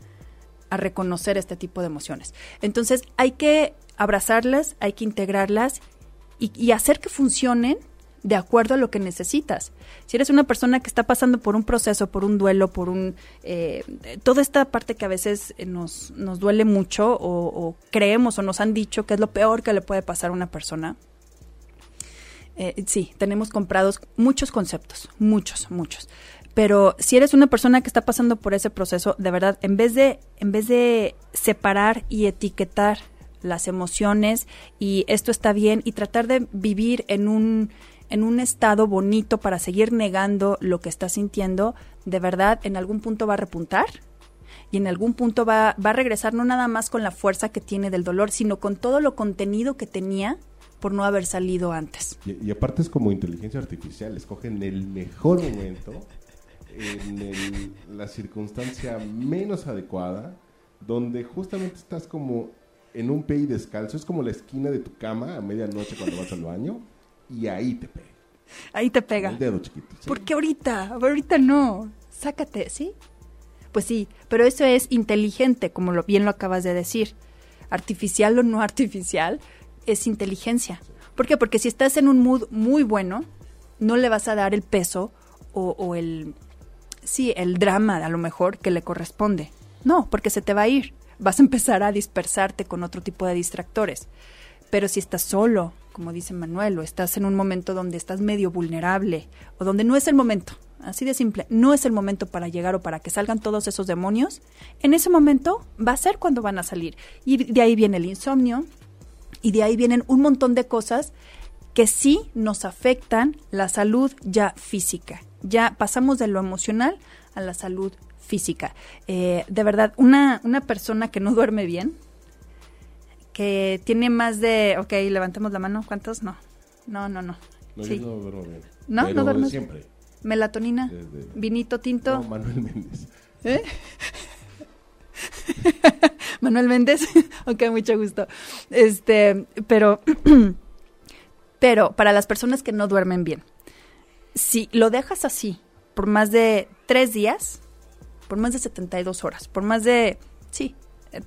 a reconocer este tipo de emociones. Entonces hay que abrazarlas, hay que integrarlas y, hacer que funcionen de acuerdo a lo que necesitas. Si eres una persona que está pasando por un proceso, por un duelo, por un... Eh, toda esta parte que a veces nos, nos duele mucho o, o, creemos o nos han dicho que es lo peor que le puede pasar a una persona. Eh, sí, tenemos comprados muchos conceptos, muchos, muchos. Pero si eres una persona que está pasando por ese proceso, de verdad, en vez de, en vez de separar y etiquetar las emociones y esto está bien y tratar de vivir en un en un estado bonito para seguir negando lo que estás sintiendo, de verdad en algún punto va a repuntar y en algún punto va, va a regresar no nada más con la fuerza que tiene del dolor, sino con todo lo contenido que tenía por no haber salido antes. Y, aparte es como inteligencia artificial, escogen el mejor momento, en la circunstancia menos adecuada, donde justamente estás como en un pie descalzo, es como la esquina de tu cama a medianoche cuando vas al baño, y ahí te pega. Ahí te pega. El dedo chiquito. Porque ahorita, ahorita no. Sácate, ¿sí? Pues sí, pero eso es inteligente, como lo, bien lo acabas de decir. Artificial o no artificial, es inteligencia. ¿Por qué? Porque si estás en un mood muy bueno, no le vas a dar el peso o, o el, sí, el drama a lo mejor que le corresponde. No, porque se te va a ir. Vas a empezar a dispersarte con otro tipo de distractores. Pero si estás solo, como dice Manuel, o estás en un momento donde estás medio vulnerable, o donde no es el momento, así de simple, no es el momento para llegar o para que salgan todos esos demonios, en ese momento va a ser cuando van a salir. Y de ahí viene el insomnio, y de ahí vienen un montón de cosas que sí nos afectan la salud ya física. Ya pasamos de lo emocional a la salud física. Eh, de verdad, una, una persona que no duerme bien, que tiene más de, ok, levantemos la mano, ¿cuántos? No, no, no, no. No, yo no duermo bien. ¿No? ¿No duermes? siempre. Melatonina, vinito tinto. No, Manuel Méndez. ¿Eh? [laughs] Manuel Méndez, [laughs] ok, mucho gusto. Este, pero, [clears throat] pero para las personas que no duermen bien, si lo dejas así por más de tres días, por más de 72 horas, por más de, sí,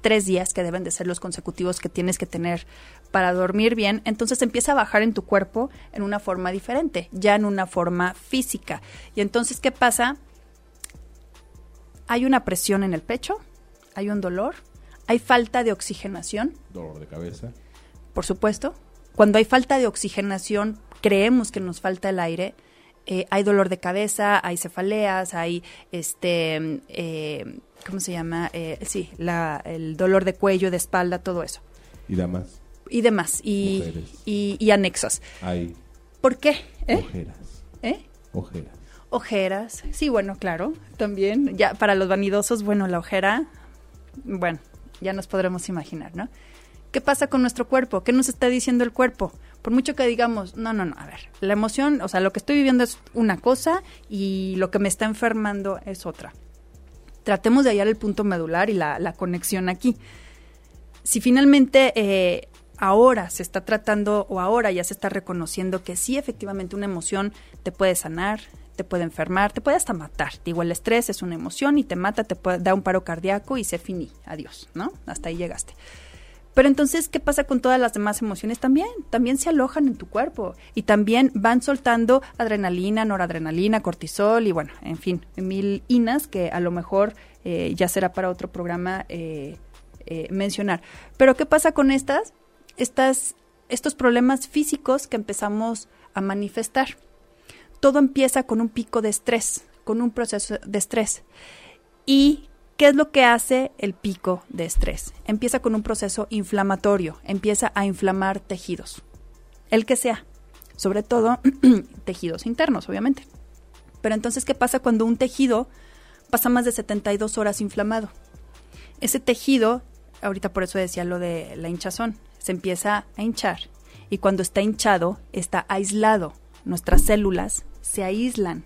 tres días que deben de ser los consecutivos que tienes que tener para dormir bien, entonces empieza a bajar en tu cuerpo en una forma diferente, ya en una forma física. Y entonces, ¿qué pasa? Hay una presión en el pecho, hay un dolor, hay falta de oxigenación. Dolor de cabeza. Por supuesto. Cuando hay falta de oxigenación, creemos que nos falta el aire. Eh, hay dolor de cabeza, hay cefaleas, hay este eh, ¿cómo se llama? Eh, sí, la, el dolor de cuello, de espalda, todo eso. Y demás. Y demás, y, y, y, anexos. Hay. ¿Por qué? ¿Eh? Ojeras. ¿Eh? Ojeras. Ojeras, sí, bueno, claro, también. Ya para los vanidosos, bueno, la ojera, bueno, ya nos podremos imaginar, ¿no? ¿Qué pasa con nuestro cuerpo? ¿Qué nos está diciendo el cuerpo? Por mucho que digamos, no, no, no, a ver, la emoción, o sea, lo que estoy viviendo es una cosa y lo que me está enfermando es otra tratemos de hallar el punto medular y la, conexión aquí. Si finalmente eh, ahora se está tratando o ahora ya se está reconociendo que sí, efectivamente, una emoción te puede sanar, te puede enfermar, te puede hasta matar. Digo, el estrés es una emoción y te mata, te puede, da un paro cardíaco y se finí. Adiós, ¿no? Hasta ahí llegaste. Pero entonces, ¿qué pasa con todas las demás emociones? También, también se alojan en tu cuerpo y también van soltando adrenalina, noradrenalina, cortisol y bueno, en fin, mil inas que a lo mejor eh, ya será para otro programa eh, eh, mencionar. Pero ¿qué pasa con estas? Estas, estos problemas físicos que empezamos a manifestar. Todo empieza con un pico de estrés, con un proceso de estrés. Y ¿Qué es lo que hace el pico de estrés? Empieza con un proceso inflamatorio, empieza a inflamar tejidos, el que sea, sobre todo [clears throat] tejidos internos, obviamente. Pero entonces, ¿qué pasa cuando un tejido pasa más de 72 horas inflamado? Ese tejido, ahorita por eso decía lo de la hinchazón, se empieza a hinchar y cuando está hinchado está aislado. Nuestras células se aíslan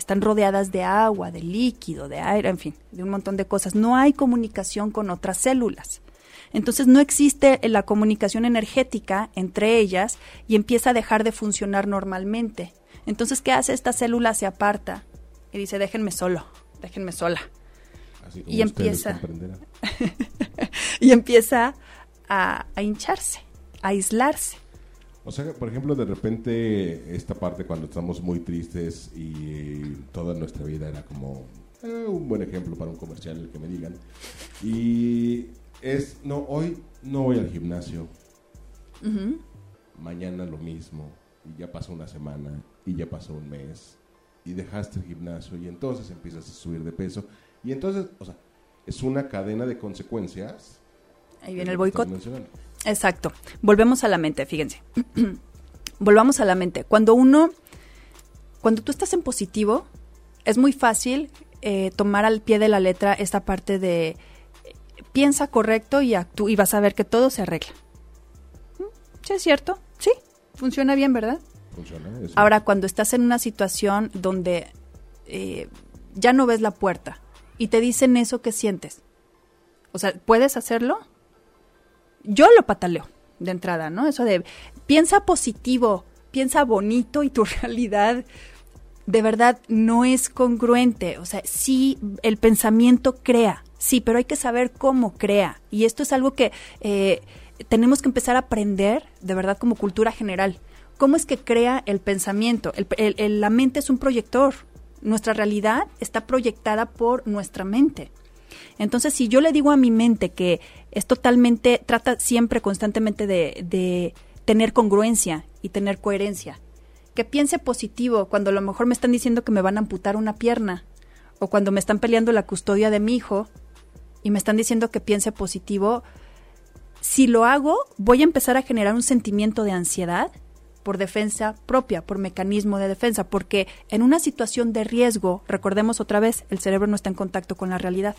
están rodeadas de agua, de líquido, de aire, en fin, de un montón de cosas. No hay comunicación con otras células. Entonces no existe la comunicación energética entre ellas y empieza a dejar de funcionar normalmente. Entonces, ¿qué hace esta célula? Se aparta y dice, déjenme solo, déjenme sola. [laughs] y empieza y empieza a hincharse, a aislarse. O sea, por ejemplo, de repente esta parte cuando estamos muy tristes y toda nuestra vida era como eh, un buen ejemplo para un comercial el que me digan. Y es, no, hoy no voy al gimnasio. Mañana lo mismo. Y ya pasó una semana. Y ya pasó un mes. Y dejaste el gimnasio. Y entonces empiezas a subir de peso. Y entonces, o sea, es una cadena de consecuencias. Ahí viene el boicot. Exacto. Volvemos a la mente, fíjense. [clears throat] Volvamos a la mente. Cuando uno, cuando tú estás en positivo, es muy fácil eh, tomar al pie de la letra esta parte de piensa correcto y actúa y vas a ver que todo se arregla. ¿Mm? ¿Sí es cierto? Sí, funciona bien, ¿verdad? Funciona. eso. Ahora, cuando estás en una situación donde eh, ya no ves la puerta y te dicen eso, ¿qué sientes? O sea, ¿puedes hacerlo? Yo lo pataleo de entrada, ¿no? Eso de piensa positivo, piensa bonito y tu [laughs] realidad de verdad no es congruente. O sea, sí, el pensamiento crea, sí, pero hay que saber cómo crea. Y esto es algo que eh, tenemos que empezar a aprender, de verdad, como cultura general. ¿Cómo es que crea el pensamiento? El- la mente es un proyector. Nuestra realidad está proyectada por nuestra mente. Entonces, si yo le digo a mi mente que es totalmente, trata siempre constantemente de, tener congruencia y tener coherencia, que piense positivo cuando a lo mejor me están diciendo que me van a amputar una pierna, o cuando me están peleando la custodia de mi hijo y me están diciendo que piense positivo, si lo hago, voy a empezar a generar un sentimiento de ansiedad por defensa propia, por mecanismo de defensa, porque en una situación de riesgo, recordemos otra vez, el cerebro no está en contacto con la realidad.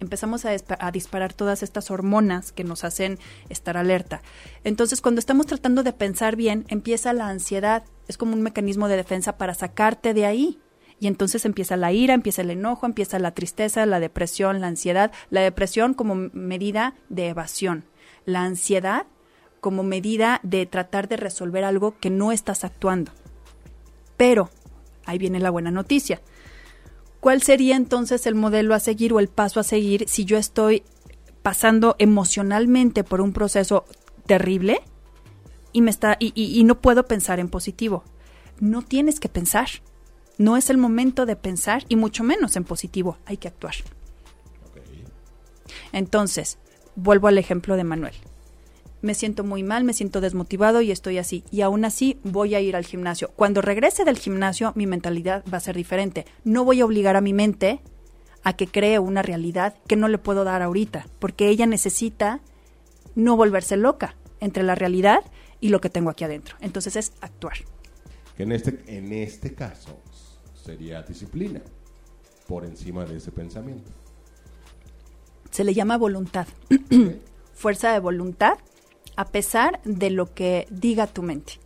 Empezamos a, a disparar todas estas hormonas que nos hacen estar alerta. Entonces, cuando estamos tratando de pensar bien, empieza la ansiedad. Es como un mecanismo de defensa para sacarte de ahí. Y entonces empieza la ira, empieza el enojo, empieza la tristeza, la depresión, la ansiedad. La depresión como medida de evasión. La ansiedad como medida de tratar de resolver algo que no estás actuando. Pero, ahí viene la buena noticia. ¿Cuál sería entonces el modelo a seguir o el paso a seguir si yo estoy pasando emocionalmente por un proceso terrible y me está y, y- y no puedo pensar en positivo? No tienes que pensar. No es el momento de pensar y mucho menos en positivo. Hay que actuar. Entonces, vuelvo al ejemplo de Manuel. Me siento muy mal, me siento desmotivado y estoy así. Y aún así voy a ir al gimnasio. Cuando regrese del gimnasio, mi mentalidad va a ser diferente. No voy a obligar a mi mente a que cree una realidad que no le puedo dar ahorita, porque ella necesita no volverse loca entre la realidad y lo que tengo aquí adentro. Entonces es actuar. Que en este, en este caso sería disciplina por encima de ese pensamiento. Se le llama voluntad. [clears throat] Fuerza de voluntad a pesar de lo que diga tu mente.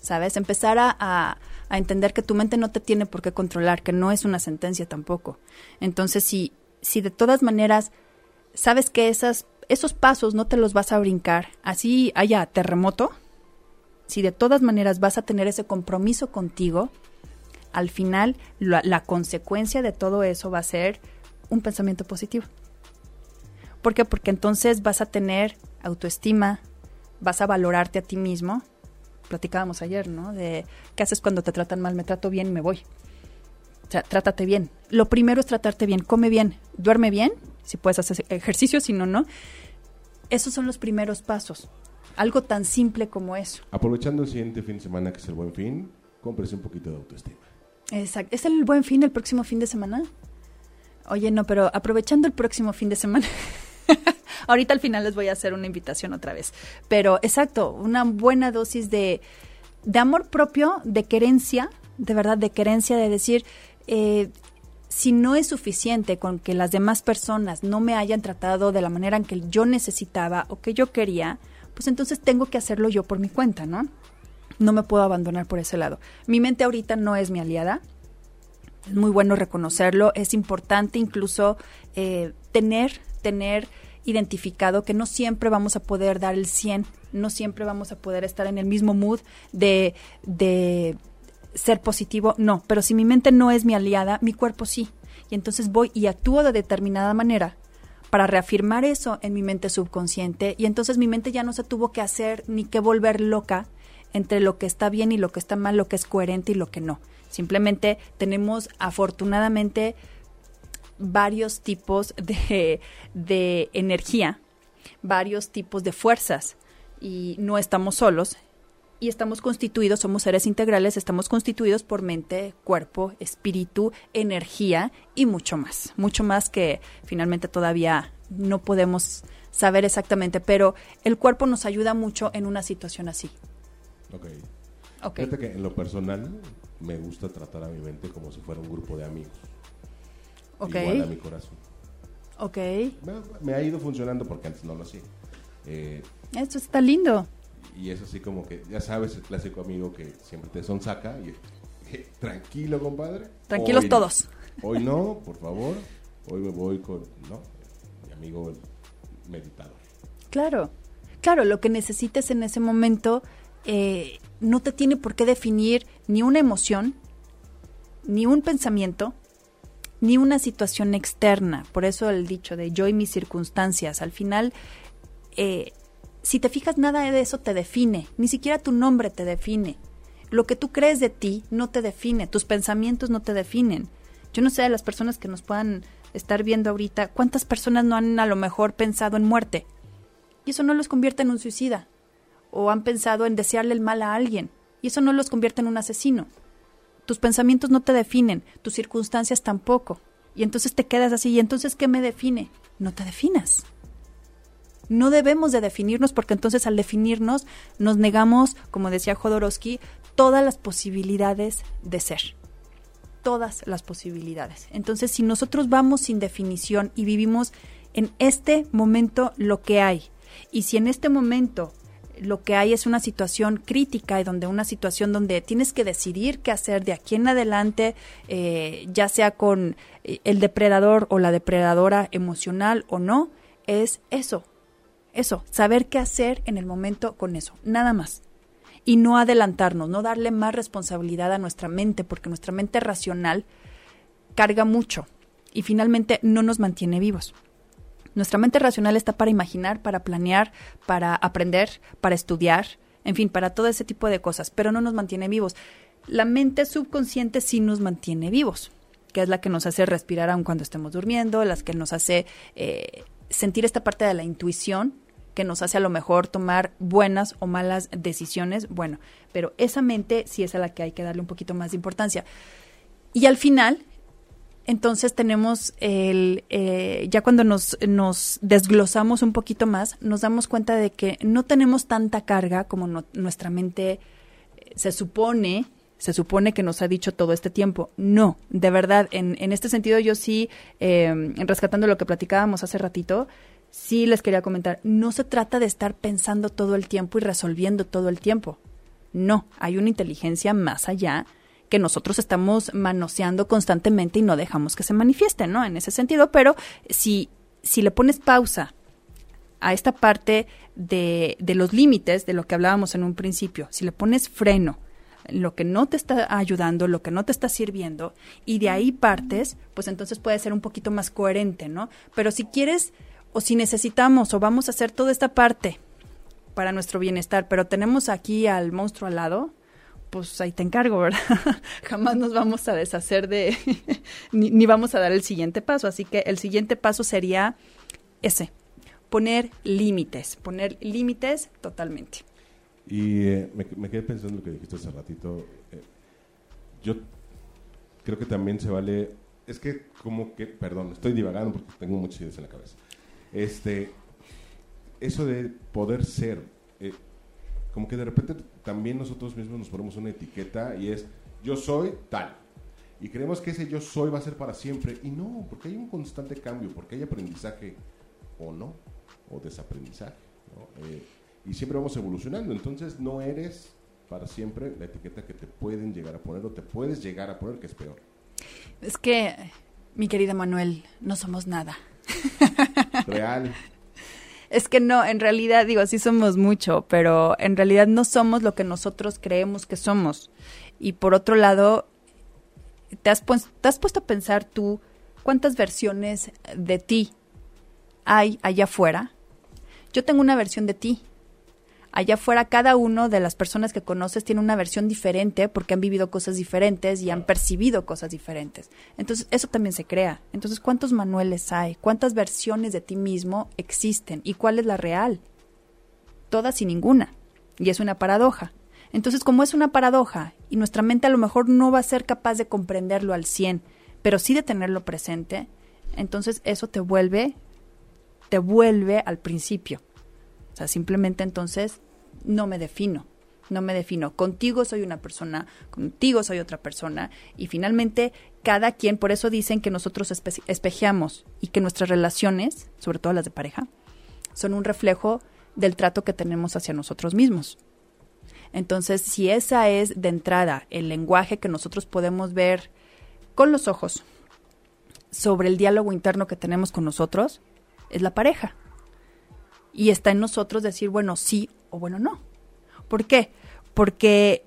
¿Sabes? Empezar a, entender que tu mente no te tiene por qué controlar, que no es una sentencia tampoco. Entonces, si, si de todas maneras sabes que esas, esos pasos no te los vas a brincar, así haya terremoto, si de todas maneras vas a tener ese compromiso contigo, al final la, la consecuencia de todo eso va a ser un pensamiento positivo. ¿Por qué? Porque entonces vas a tener autoestima, vas a valorarte a ti mismo. Platicábamos ayer, ¿no? De qué haces cuando te tratan mal, me trato bien y me voy. O sea, trátate bien. Lo primero es tratarte bien, come bien, duerme bien, si puedes hacer ejercicio, si no, no. Esos son los primeros pasos. Algo tan simple como eso. Aprovechando el siguiente fin de semana, que es el buen fin, cómprese un poquito de autoestima. Exacto. ¿Es el buen fin el próximo fin de semana? Oye, no, pero aprovechando el próximo fin de semana. [laughs] [laughs] Ahorita al final les voy a hacer una invitación otra vez. Pero exacto, una buena dosis de, de amor propio, de querencia, de verdad, de querencia, de decir, eh, si no es suficiente con que las demás personas no me hayan tratado de la manera en que yo necesitaba o que yo quería, pues entonces tengo que hacerlo yo por mi cuenta, ¿no? No me puedo abandonar por ese lado. Mi mente ahorita no es mi aliada, es muy bueno reconocerlo, es importante incluso eh, tener, tener identificado que no siempre vamos a poder dar el 100, no siempre vamos a poder estar en el mismo mood de, de ser positivo, no, pero si mi mente no es mi aliada, mi cuerpo sí. Y entonces voy y actúo de determinada manera para reafirmar eso en mi mente subconsciente y entonces mi mente ya no se tuvo que hacer ni que volver loca entre lo que está bien y lo que está mal, lo que es coherente y lo que no. Simplemente tenemos afortunadamente varios tipos de, de energía, varios tipos de fuerzas y no estamos solos y estamos constituidos, somos seres integrales, estamos constituidos por mente, cuerpo, espíritu, energía y mucho más, mucho más que finalmente todavía no podemos saber exactamente, pero el cuerpo nos ayuda mucho en una situación así. Ok. Ok. Fíjate que en lo personal me gusta tratar a mi mente como si fuera un grupo de amigos. Ok. Igual a mi corazón. Ok. Me, me ha ido funcionando porque antes no lo hacía. Eh, Esto está lindo. y es así como que, ya sabes, el clásico amigo que siempre te sonsaca y [laughs] eh, tranquilo, compadre. Tranquilos Hoy- todos. Hoy no, [laughs] por favor. Hoy me voy con, no, mi amigo el meditador. Claro, claro, lo que necesites en ese momento eh, no te tiene por qué definir ni una emoción, ni un pensamiento, ni una situación externa. Por eso el dicho de yo y mis circunstancias. Al final, eh, si te fijas, nada de eso te define, ni siquiera tu nombre te define. Lo que tú crees de ti no te define, tus pensamientos no te definen. Yo no sé de las personas que nos puedan estar viendo ahorita, cuántas personas no han a lo mejor pensado en muerte. Y eso no los convierte en un suicida. O han pensado en desearle el mal a alguien. Y eso no los convierte en un asesino. Tus pensamientos no te definen, tus circunstancias tampoco. Y entonces te quedas así. ¿Y entonces qué me define? No te definas. No debemos de definirnos porque entonces al definirnos nos negamos, como decía Jodorowsky, todas las posibilidades de ser. Todas las posibilidades. Entonces, si nosotros vamos sin definición y vivimos en este momento lo que hay, y si en este momento lo que hay es una situación crítica y donde una situación donde tienes que decidir qué hacer de aquí en adelante, eh, ya sea con eh, el depredador o la depredadora emocional o no, es eso, eso, saber qué hacer en el momento con eso, nada más. Y no adelantarnos, no darle más responsabilidad a nuestra mente, porque nuestra mente racional carga mucho y finalmente no nos mantiene vivos. Nuestra mente racional está para imaginar, para planear, para aprender, para estudiar, en fin, para todo ese tipo de cosas, pero no nos mantiene vivos. La mente subconsciente sí nos mantiene vivos, que es la que nos hace respirar aun cuando estemos durmiendo, las que nos hace eh, sentir esta parte de la intuición, que nos hace a lo mejor tomar buenas o malas decisiones. Bueno, pero esa mente sí es a la que hay que darle un poquito más de importancia. Y al final, entonces tenemos el, eh, ya cuando nos, nos desglosamos un poquito más, nos damos cuenta de que no tenemos tanta carga como nuestra mente eh, se supone, se supone que nos ha dicho todo este tiempo. No, de verdad, en, en este sentido yo sí, eh, rescatando lo que platicábamos hace ratito, sí les quería comentar, no se trata de estar pensando todo el tiempo y resolviendo todo el tiempo. No, hay una inteligencia más allá que nosotros estamos manoseando constantemente y no dejamos que se manifieste, ¿no? En ese sentido, pero si, si le pones pausa a esta parte de, de los límites de lo que hablábamos en un principio, si le pones freno, lo que no te está ayudando, lo que no te está sirviendo, y de ahí partes, pues entonces puede ser un poquito más coherente, ¿no? Pero si quieres o si necesitamos o vamos a hacer toda esta parte para nuestro bienestar, pero tenemos aquí al monstruo al lado, pues ahí te encargo, ¿verdad? [laughs] Jamás nos vamos a deshacer de, [laughs] ni, vamos a dar el siguiente paso. Así que el siguiente paso sería ese, poner límites, poner límites totalmente. Y eh, me, me quedé pensando en lo que dijiste hace ratito. eh, yo creo que también se vale. Es que, como que, perdón, estoy divagando porque tengo muchas ideas en la cabeza. Este, eso de poder ser, eh, como que de repente también nosotros mismos nos ponemos una etiqueta y es yo soy tal. Y creemos que ese yo soy va a ser para siempre. Y no, porque hay un constante cambio, porque hay aprendizaje o no, o desaprendizaje. ¿no? Eh, y siempre vamos evolucionando. Entonces no eres para siempre la etiqueta que te pueden llegar a poner o te puedes llegar a poner, que es peor. Es que, mi querida Manuel, no somos nada. Real. [laughs] Es que no, en realidad, digo, sí somos mucho, pero en realidad no somos lo que nosotros creemos que somos. Y por otro lado, ¿te has, pues- te has puesto a pensar tú cuántas versiones de ti hay allá afuera? Yo tengo una versión de ti. Allá afuera, cada uno de las personas que conoces tiene una versión diferente porque han vivido cosas diferentes y han percibido cosas diferentes. Entonces, eso también se crea. Entonces, ¿cuántos manuales hay? ¿Cuántas versiones de ti mismo existen? ¿Y cuál es la real? Todas y ninguna. Y es una paradoja. Entonces, como es una paradoja y nuestra mente a lo mejor no va a ser capaz de comprenderlo al 100, pero sí de tenerlo presente, entonces eso te vuelve te vuelve al principio. Sea, simplemente entonces no me defino, no me defino. Contigo soy una persona, contigo soy otra persona y finalmente cada quien, por eso dicen que nosotros espejeamos y que nuestras relaciones, sobre todo las de pareja, son un reflejo del trato que tenemos hacia nosotros mismos. Entonces, si esa es de entrada el lenguaje que nosotros podemos ver con los ojos sobre el diálogo interno que tenemos con nosotros, es la pareja. Y está en nosotros decir, bueno, sí o bueno, no. ¿Por qué? Porque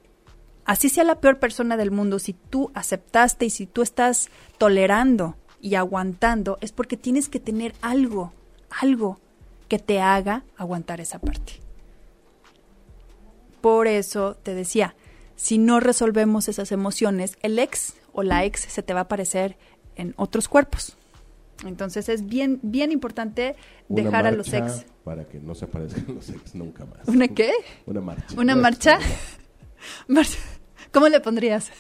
así sea la peor persona del mundo, si tú aceptaste y si tú estás tolerando y aguantando, es porque tienes que tener algo, algo que te haga aguantar esa parte. Por eso te decía, si no resolvemos esas emociones, el ex o la ex se te va a aparecer en otros cuerpos. Entonces es bien, bien importante dejar a los ex. Para que no se aparezcan los ex nunca más. ¿Una qué? Una marcha. ¿Una [laughs] marcha? ¿Cómo le pondrías?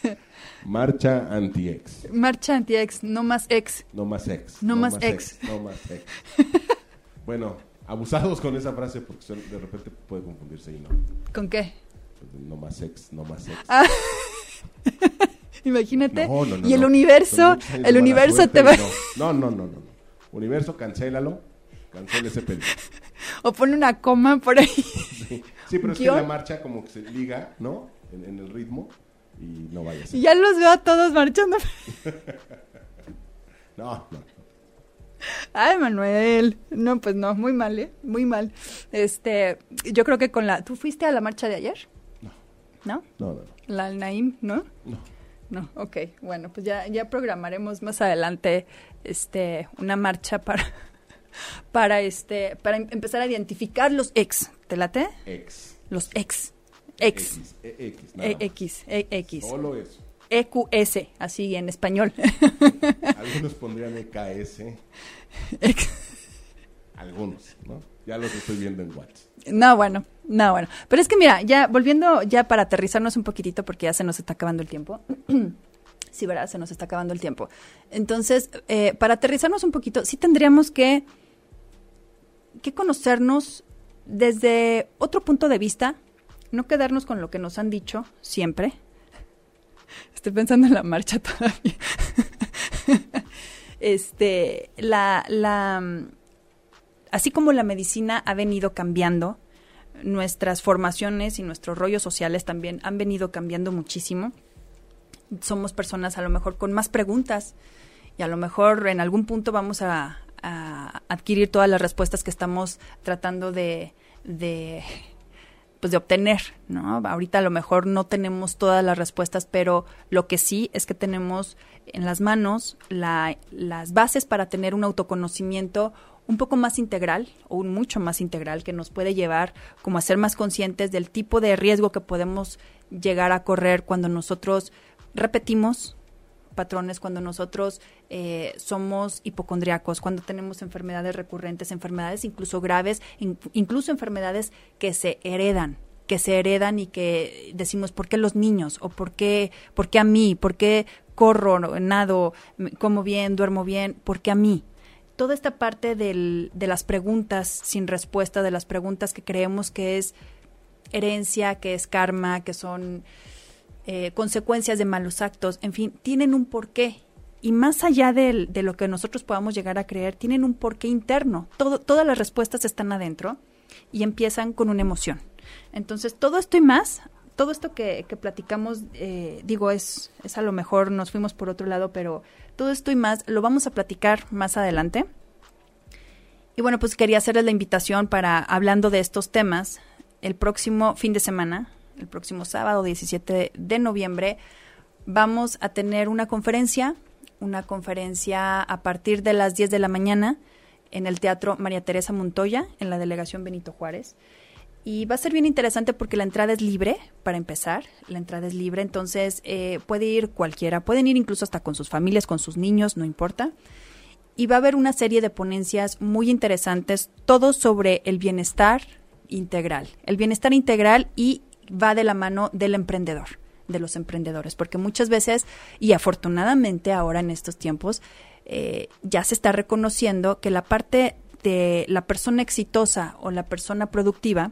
Marcha anti-ex. Marcha anti-ex, no más ex. No más ex. No, más, ex. No más ex. [laughs] bueno, abusados con esa frase porque de repente puede confundirse y no. ¿Con qué? No más ex, no más ex. Ah. [laughs] Imagínate. y el universo, el universo te va. No, no, no, no. Universo, cancélalo. Cancela ese peligro. [laughs] O pone una coma por ahí. Sí, pero es que la marcha como que se liga, ¿no? En, el ritmo y no vaya a ser. Ya los veo a todos marchando. [laughs] no, no. Ay, Manuel. No, pues no, muy mal, ¿eh? Muy mal. Este, yo creo que con la... ¿Tú fuiste a la marcha de ayer? No. ¿No? No, no, no. ¿La Naim, no? No. No, ok. Bueno, pues ya, ya programaremos más adelante este, una marcha para, [laughs] para, este, para em, empezar a identificar los ex. ¿Te late? Ex. Los ex. Ex. X. E, X. E, X. E, X. Solo eso. EQS, así en español. Algunos pondrían EKS. [laughs] Algunos, ¿no? Ya los estoy viendo en WhatsApp. No, bueno, no, bueno. Pero es que mira, ya volviendo ya para aterrizarnos un poquitito, porque ya se nos está acabando el tiempo. [clears throat] sí, ¿verdad? Se nos está acabando el tiempo. Entonces, eh, para aterrizarnos un poquito, sí tendríamos que, que conocernos desde otro punto de vista, no quedarnos con lo que nos han dicho siempre. [laughs] Estoy pensando en la marcha [laughs] todavía. este, la, la así como la medicina ha venido cambiando, nuestras formaciones y nuestros rollos sociales también han venido cambiando muchísimo. Somos personas a lo mejor con más preguntas y a lo mejor en algún punto vamos a, adquirir todas las respuestas que estamos tratando de, pues de obtener, ¿no? Ahorita a lo mejor no tenemos todas las respuestas, pero lo que sí es que tenemos en las manos las bases para tener un autoconocimiento un poco más integral o un mucho más integral que nos puede llevar como a ser más conscientes del tipo de riesgo que podemos llegar a correr cuando nosotros repetimos patrones, cuando nosotros eh, somos hipocondriacos, cuando tenemos enfermedades recurrentes, enfermedades incluso graves, incluso enfermedades que se heredan que se heredan y que decimos, ¿por qué los niños? ¿O por qué, por qué a mí? ¿Por qué corro, nado, como bien, duermo bien? ¿Por qué a mí? Toda esta parte de las preguntas sin respuesta, de las preguntas que creemos que es herencia, que es karma, que son eh, consecuencias de malos actos, en fin, tienen un porqué. Y más allá de, de, lo que nosotros podamos llegar a creer, tienen un porqué interno. Todo, todas las respuestas están adentro y empiezan con una emoción. Entonces, todo esto y más, todo esto que, que platicamos, eh, digo, es, es a lo mejor nos fuimos por otro lado, pero todo esto y más lo vamos a platicar más adelante. Y bueno, pues quería hacerles la invitación para, hablando de estos temas, el próximo fin de semana, el próximo sábado 17 de noviembre, vamos a tener una conferencia, una conferencia a partir de las 10 de la mañana en el Teatro María Teresa Montoya, en la delegación Benito Juárez. Y va a ser bien interesante porque la entrada es libre, para empezar, la entrada es libre, entonces eh, puede ir cualquiera, pueden ir incluso hasta con sus familias, con sus niños, no importa. Y va a haber una serie de ponencias muy interesantes, todo sobre el bienestar integral, el bienestar integral y va de la mano del emprendedor, de los emprendedores, porque muchas veces, y afortunadamente ahora en estos tiempos, eh, ya se está reconociendo que la parte de la persona exitosa o la persona productiva,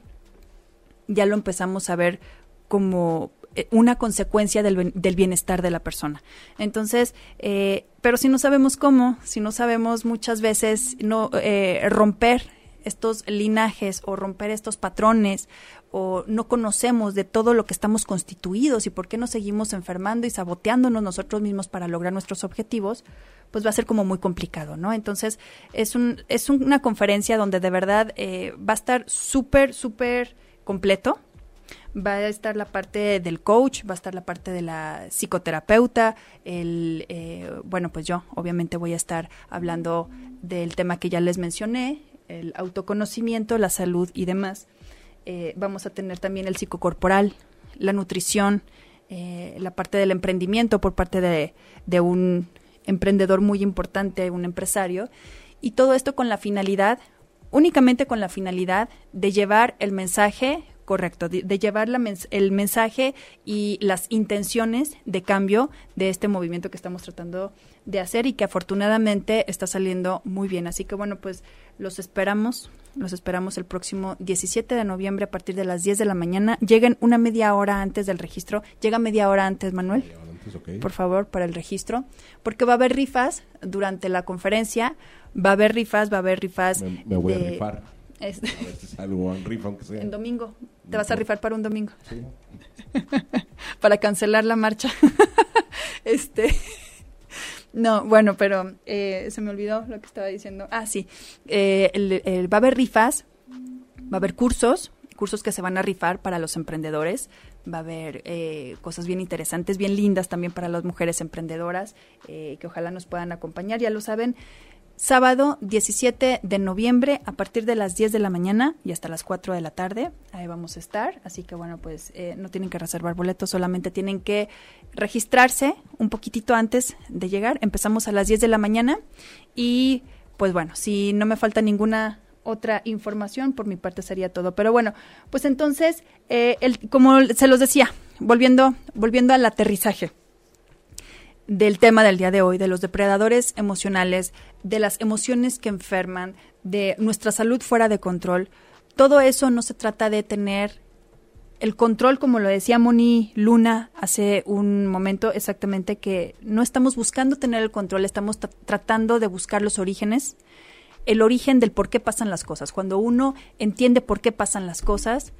ya lo empezamos a ver como eh, una consecuencia del, del, bienestar de la persona. Entonces, eh, pero si no sabemos cómo, si no sabemos muchas veces no eh, romper estos linajes o romper estos patrones o no conocemos de todo lo que estamos constituidos y por qué nos seguimos enfermando y saboteándonos nosotros mismos para lograr nuestros objetivos, pues va a ser como muy complicado, ¿no? Entonces, es, un, es una conferencia donde de verdad eh, va a estar súper, súper completo. Va a estar la parte del coach, va a estar la parte de la psicoterapeuta, el, eh, bueno, pues yo obviamente voy a estar hablando del tema que ya les mencioné, el autoconocimiento, la salud y demás. Eh, vamos a tener también el psicocorporal, la nutrición, eh, la parte del emprendimiento por parte de, de, un emprendedor muy importante, un empresario, y todo esto con la finalidad, únicamente con la finalidad de llevar el mensaje correcto, de, llevar el mensaje y las intenciones de cambio de este movimiento que estamos tratando de hacer y que afortunadamente está saliendo muy bien. Así que bueno, pues los esperamos, los esperamos el próximo 17 de noviembre a partir de las 10 de la mañana. Lleguen una media hora antes del registro. Llega media hora antes, Manuel. Por favor, para el registro. Porque va a haber rifas durante la conferencia. Va a haber rifas, va a haber rifas. Me, voy a rifar En domingo. ¿Te vas a rifar para un domingo? Sí. [laughs] para cancelar la marcha. [laughs] este. No, bueno, pero eh, se me olvidó lo que estaba diciendo. Ah, sí. Eh, va a haber rifas, va a haber cursos, cursos que se van a rifar para los emprendedores. Va a haber eh, cosas bien interesantes, bien lindas también para las mujeres emprendedoras, que ojalá nos puedan acompañar. Ya lo saben, Sábado 17 de noviembre a partir de las 10 de la mañana y hasta las 4 de la tarde. Ahí vamos a estar. Así que bueno, pues eh, no tienen que reservar boletos, solamente tienen que registrarse un poquitito antes de llegar. Empezamos a las 10 de la mañana y pues bueno, si no me falta ninguna otra información, por mi parte sería todo. Pero bueno, pues entonces, eh, el, como se los decía, volviendo, volviendo al aterrizaje del tema del día de hoy, de los depredadores emocionales, de las emociones que enferman, de nuestra salud fuera de control. Todo eso no se trata de tener el control, como lo decía Moni Luna hace un momento, exactamente que no estamos buscando tener el control, estamos tratando de buscar los orígenes, el origen del por qué pasan las cosas. Cuando uno entiende por qué pasan las cosas,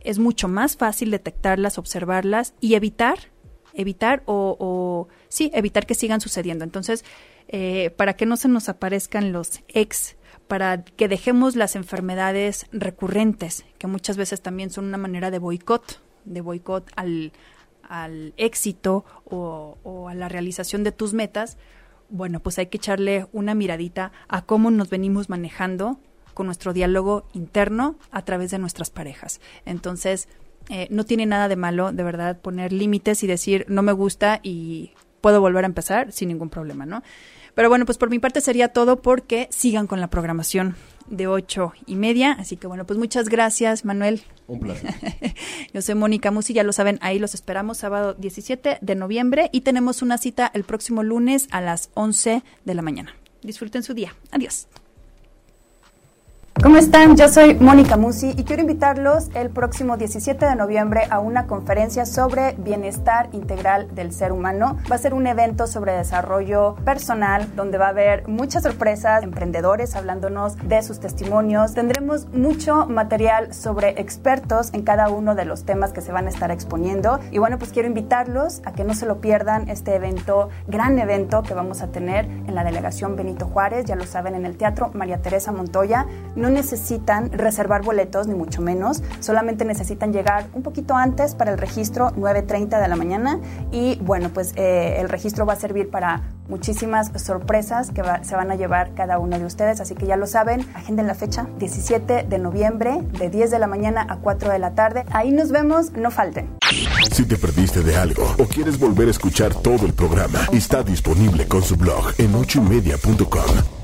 es mucho más fácil detectarlas, observarlas y evitar evitar o, sí, evitar que sigan sucediendo. Entonces, eh, para que no se nos aparezcan los ex, para que dejemos las enfermedades recurrentes, que muchas veces también son una manera de boicot, de boicot al, al éxito o, o a la realización de tus metas, bueno, pues hay que echarle una miradita a cómo nos venimos manejando con nuestro diálogo interno a través de nuestras parejas. Entonces, eh, no tiene nada de malo, de verdad, poner límites y decir no me gusta y puedo volver a empezar sin ningún problema, ¿no? Pero bueno, pues por mi parte sería todo porque sigan con la programación de ocho y media. Así que bueno, pues muchas gracias, Manuel. Un placer. [laughs] Yo soy Mónica Musi, ya lo saben, ahí los esperamos sábado 17 de noviembre y tenemos una cita el próximo lunes a las 11 de la mañana. Disfruten su día. Adiós. ¿Cómo están? Yo soy Mónica Musi y quiero invitarlos el próximo 17 de noviembre a una conferencia sobre bienestar integral del ser humano. Va a ser un evento sobre desarrollo personal donde va a haber muchas sorpresas, emprendedores hablándonos de sus testimonios. Tendremos mucho material sobre expertos en cada uno de los temas que se van a estar exponiendo. Y bueno, pues quiero invitarlos a que no se lo pierdan este evento, gran evento que vamos a tener en la delegación Benito Juárez, ya lo saben, en el Teatro María Teresa Montoya no necesitan reservar boletos, ni mucho menos, solamente necesitan llegar un poquito antes para el registro, 9.30 de la mañana, y bueno, pues eh, el registro va a servir para muchísimas sorpresas que se van a llevar cada uno de ustedes, así que ya lo saben, agenden la fecha, 17 de noviembre, de 10 de la mañana a 4 de la tarde, ahí nos vemos, no falten. Si te perdiste de algo o quieres volver a escuchar todo el programa, está disponible con su blog en ochoymedia.com